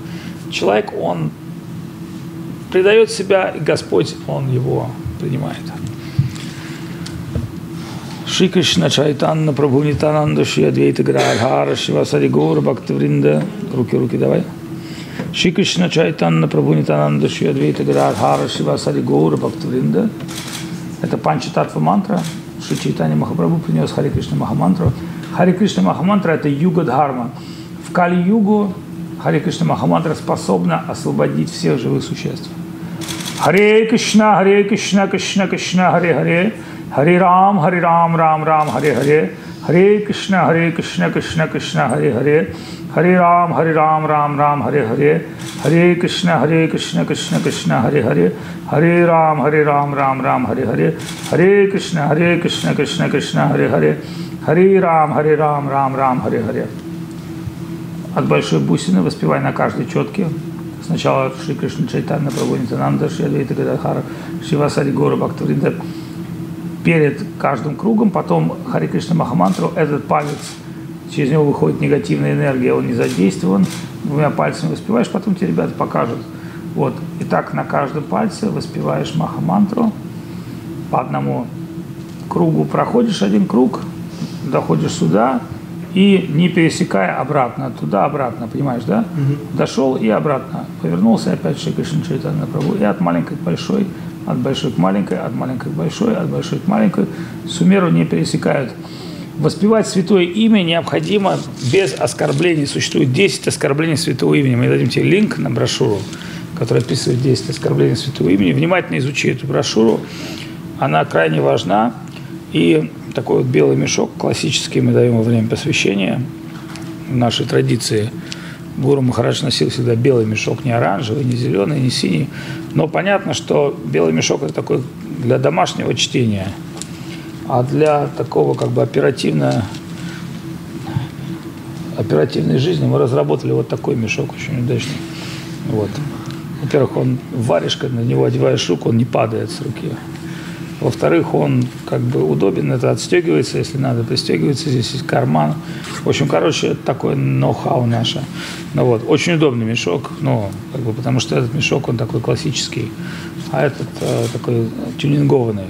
человек, он предает себя, и Господь, Он его принимает. Шри Кришна Чайтанна Прабху Нитананда Шри Адвейта Градхара Шива Сари Гора Бхактавринда Руки, руки, давай. Шри Кришна Чайтанна Прабху Нитананда Шри Адвейта Градхара Шива Сари Гора Бхактавринда Это Панчататва мантра. Шри Чайтанья Махапрабху принес Хари Кришна Махамантру. Хари Кришна Махамантра – это юга Дхарма. В Кали-югу Хари Кришна Махамантра способна освободить всех живых существ. Hare Krishna, Hare Krishna, Krishna Krishna, Hare Hare, Hare Ram, Hare Ram, Ram Ram, Hare Hare, Hare Krishna, Hare Krishna, Krishna Krishna, Hare Hare, Hare Ram, Hare Ram, Ram Ram, Hare Hare, Hare Krishna, Hare Krishna, Krishna Krishna, Hare Hare, Hare Ram, Hare Ram, Ram Ram, Hare Hare, Hare Krishna, Hare Krishna, Krishna Krishna, Hare Hare, Hare Ram, Hare Ram, Ram Ram, Hare Hare. от большой бусины, воспевай на каждой четке. Сначала Шри Кришна Чайтанна, Прабhu Нитананда, Шри Адвайта Гададхара, Шивасари Гора Бхактавринда. Перед каждым кругом, потом Хари Кришна Махамантру, этот палец, через него выходит негативная энергия, он не задействован, двумя пальцами воспеваешь, потом тебе ребята покажут. Вот. И так на каждом пальце воспеваешь Махамантру, по одному кругу проходишь один круг, доходишь сюда, и не пересекая обратно, туда-обратно, понимаешь, да? Угу. Дошел и обратно. Повернулся опять Шри Кришна Чайтанья Прабhu. И от маленькой к большой, от большой к маленькой, от маленькой к большой, от большой к маленькой. Сумеру не пересекают. Воспевать святое имя необходимо без оскорблений. Существует 10 оскорблений святого имени. Мы дадим тебе линк на брошюру, которая описывает 10 оскорблений святого имени. Внимательно изучи эту брошюру. Она крайне важна. И такой вот белый мешок, классический, мы даем во время посвящения. Нашей традиции Гуру Махарадж носил всегда белый мешок, не оранжевый, не зеленый, не синий. Но понятно, что белый мешок – это такой для домашнего чтения. А для такого как бы оперативно оперативной жизни мы разработали вот такой мешок очень удачный. Вот. Во-первых, он когда на него одеваешь руку, он не падает с руки. Во-вторых, он как бы удобен, это отстегивается, если надо, пристегивается, здесь есть карман. В общем, короче, это такое ноу-хау наше. Ну вот, очень удобный мешок, ну, как бы, потому что этот мешок, он такой классический, а этот э, такой тюнингованный.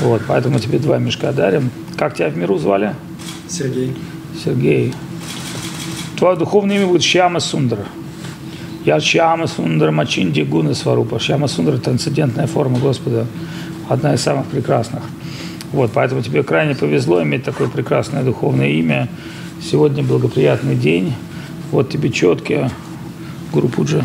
Вот, поэтому тебе два мешка дарим. Как тебя в миру звали? Сергей. Сергей. Твое духовное имя будет Шьяма Сундра. Я Шьяма Сундра Мачинди Гуна Сварупа. Шьяма Сундра – трансцендентная форма Господа одна из самых прекрасных. Вот, поэтому тебе крайне повезло иметь такое прекрасное духовное имя. Сегодня благоприятный день. Вот тебе четкие Гуру Пуджа.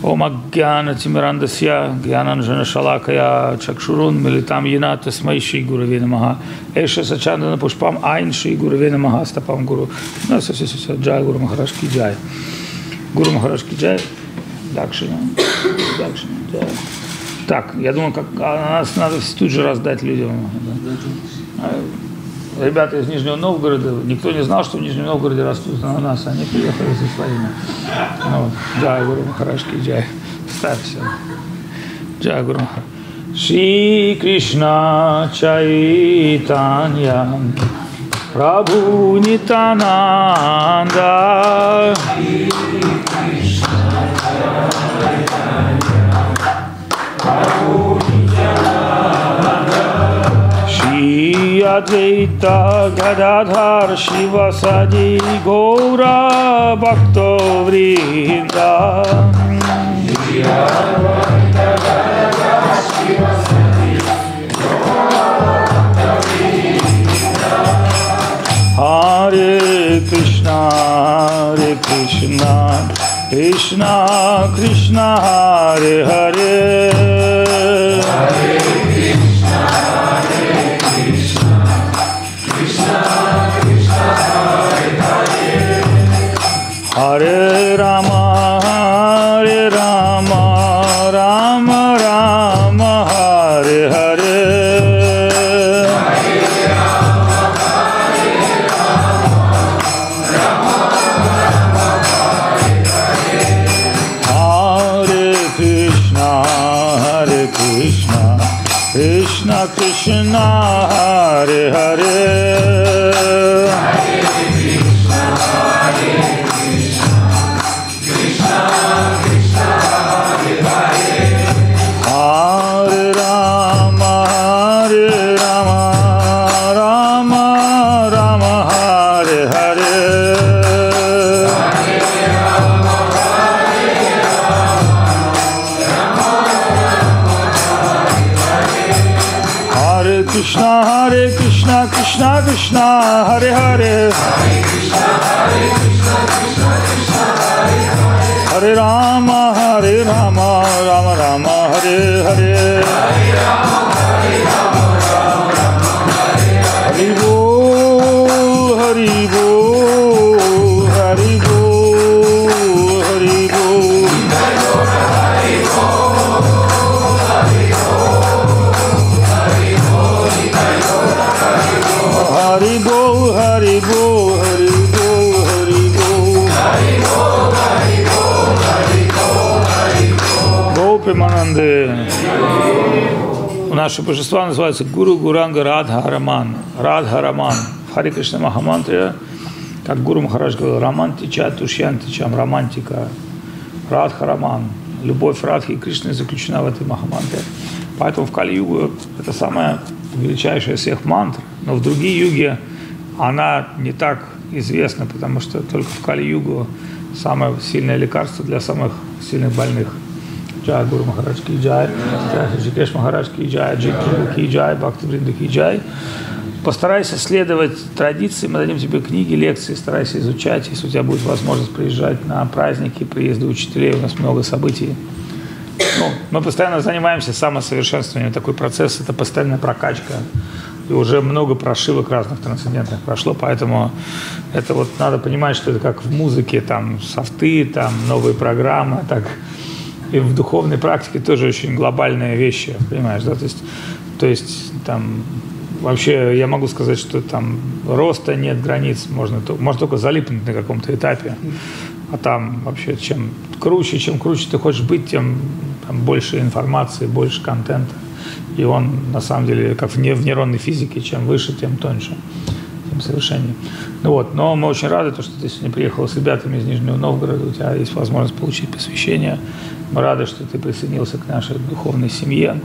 Om Agyana Timirandasya Gyananjana Shalakaya Chakshurun Militam Yena Tasmai Shri Gurave Namaha Esha Sachandana Pushpam Ain Shri Gurave Namaha Stapam Guru Ну, все, все, все, Джай Гуру Махараш Ки Джай Гуру Махараш Ки Джай Дакшина Дакшина Джай так, я думаю, как а нас надо тут же раздать людям. А, ребята из Нижнего Новгорода, никто не знал, что в Нижнем Новгороде растут ананасы, они приехали со своими. Ну. Джай Гуру Махарашки, Джай. Ставь все. Джай Гуру Шри Кришна Чайтанья Прабhu Нитананда Шри Adwaita Gadadhar Shiva Saji Gaura Bhakta Vrinda. Hare Krishna Hare Krishna Krishna Krishna Hare Hare. 아르람 Krishna Hare Примананды. Наши божества называются Гуру Гуранга Радхараман. Радхараман. Хари Кришна Махамантре, как Гуру Махарадж говорил, романтича тушьянтичам, романтика. Радхараман. Любовь Радхи и Кришны заключена в этой Махамантре. Поэтому в Кали-югу это самая величайшая из всех мантр. Но в другие юги она не так известна, потому что только в Кали-югу самое сильное лекарство для самых сильных больных. Джай Гуру Махарадж Ки Джай, Джикеш Махарадж Ки Джай, Джикру Ки Джай, Бхакти Бринду Ки Джай. Постарайся следовать традиции, мы дадим тебе книги, лекции, старайся изучать. Если у тебя будет возможность приезжать на праздники, приезды учителей, у нас много событий. Ну, мы постоянно занимаемся самосовершенствованием. Такой процесс – это постоянная прокачка и уже много прошивок разных трансцендентных прошло, поэтому это вот надо понимать, что это как в музыке, там софты, там новые программы, так и в духовной практике тоже очень глобальные вещи, понимаешь, да, то есть, то есть там вообще я могу сказать, что там роста нет границ, можно, можно только залипнуть на каком-то этапе, а там вообще чем круче, чем круче ты хочешь быть, тем там, больше информации, больше контента. И он, на самом деле, как в, в нейронной физике, чем выше, тем тоньше, тем совершеннее. Ну вот, но мы очень рады, то, что ты сегодня приехал с ребятами из Нижнего Новгорода, у тебя есть возможность получить посвящение. Мы рады, что ты присоединился к нашей духовной семье.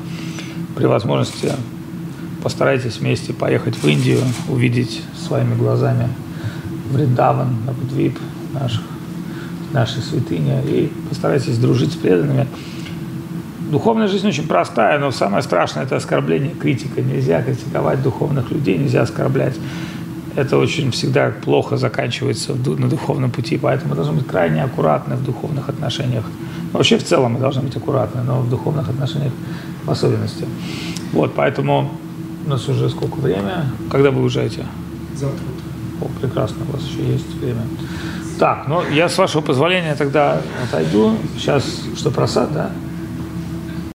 При возможности постарайтесь вместе поехать в Индию, увидеть своими глазами Вриндаван, Набудвип, наших, наши святыни, и постарайтесь дружить с преданными. Духовная жизнь очень простая, но самое страшное – это оскорбление, критика. Нельзя критиковать духовных людей, нельзя оскорблять. Это очень всегда плохо заканчивается на духовном пути, поэтому мы должны быть крайне аккуратны в духовных отношениях. Вообще в целом мы должны быть аккуратны, но в духовных отношениях в особенности. Вот, поэтому у нас уже сколько время? Когда вы уезжаете? Завтра. О, прекрасно, у вас еще есть время. Так, ну я с вашего позволения тогда отойду. Сейчас что, просад, да?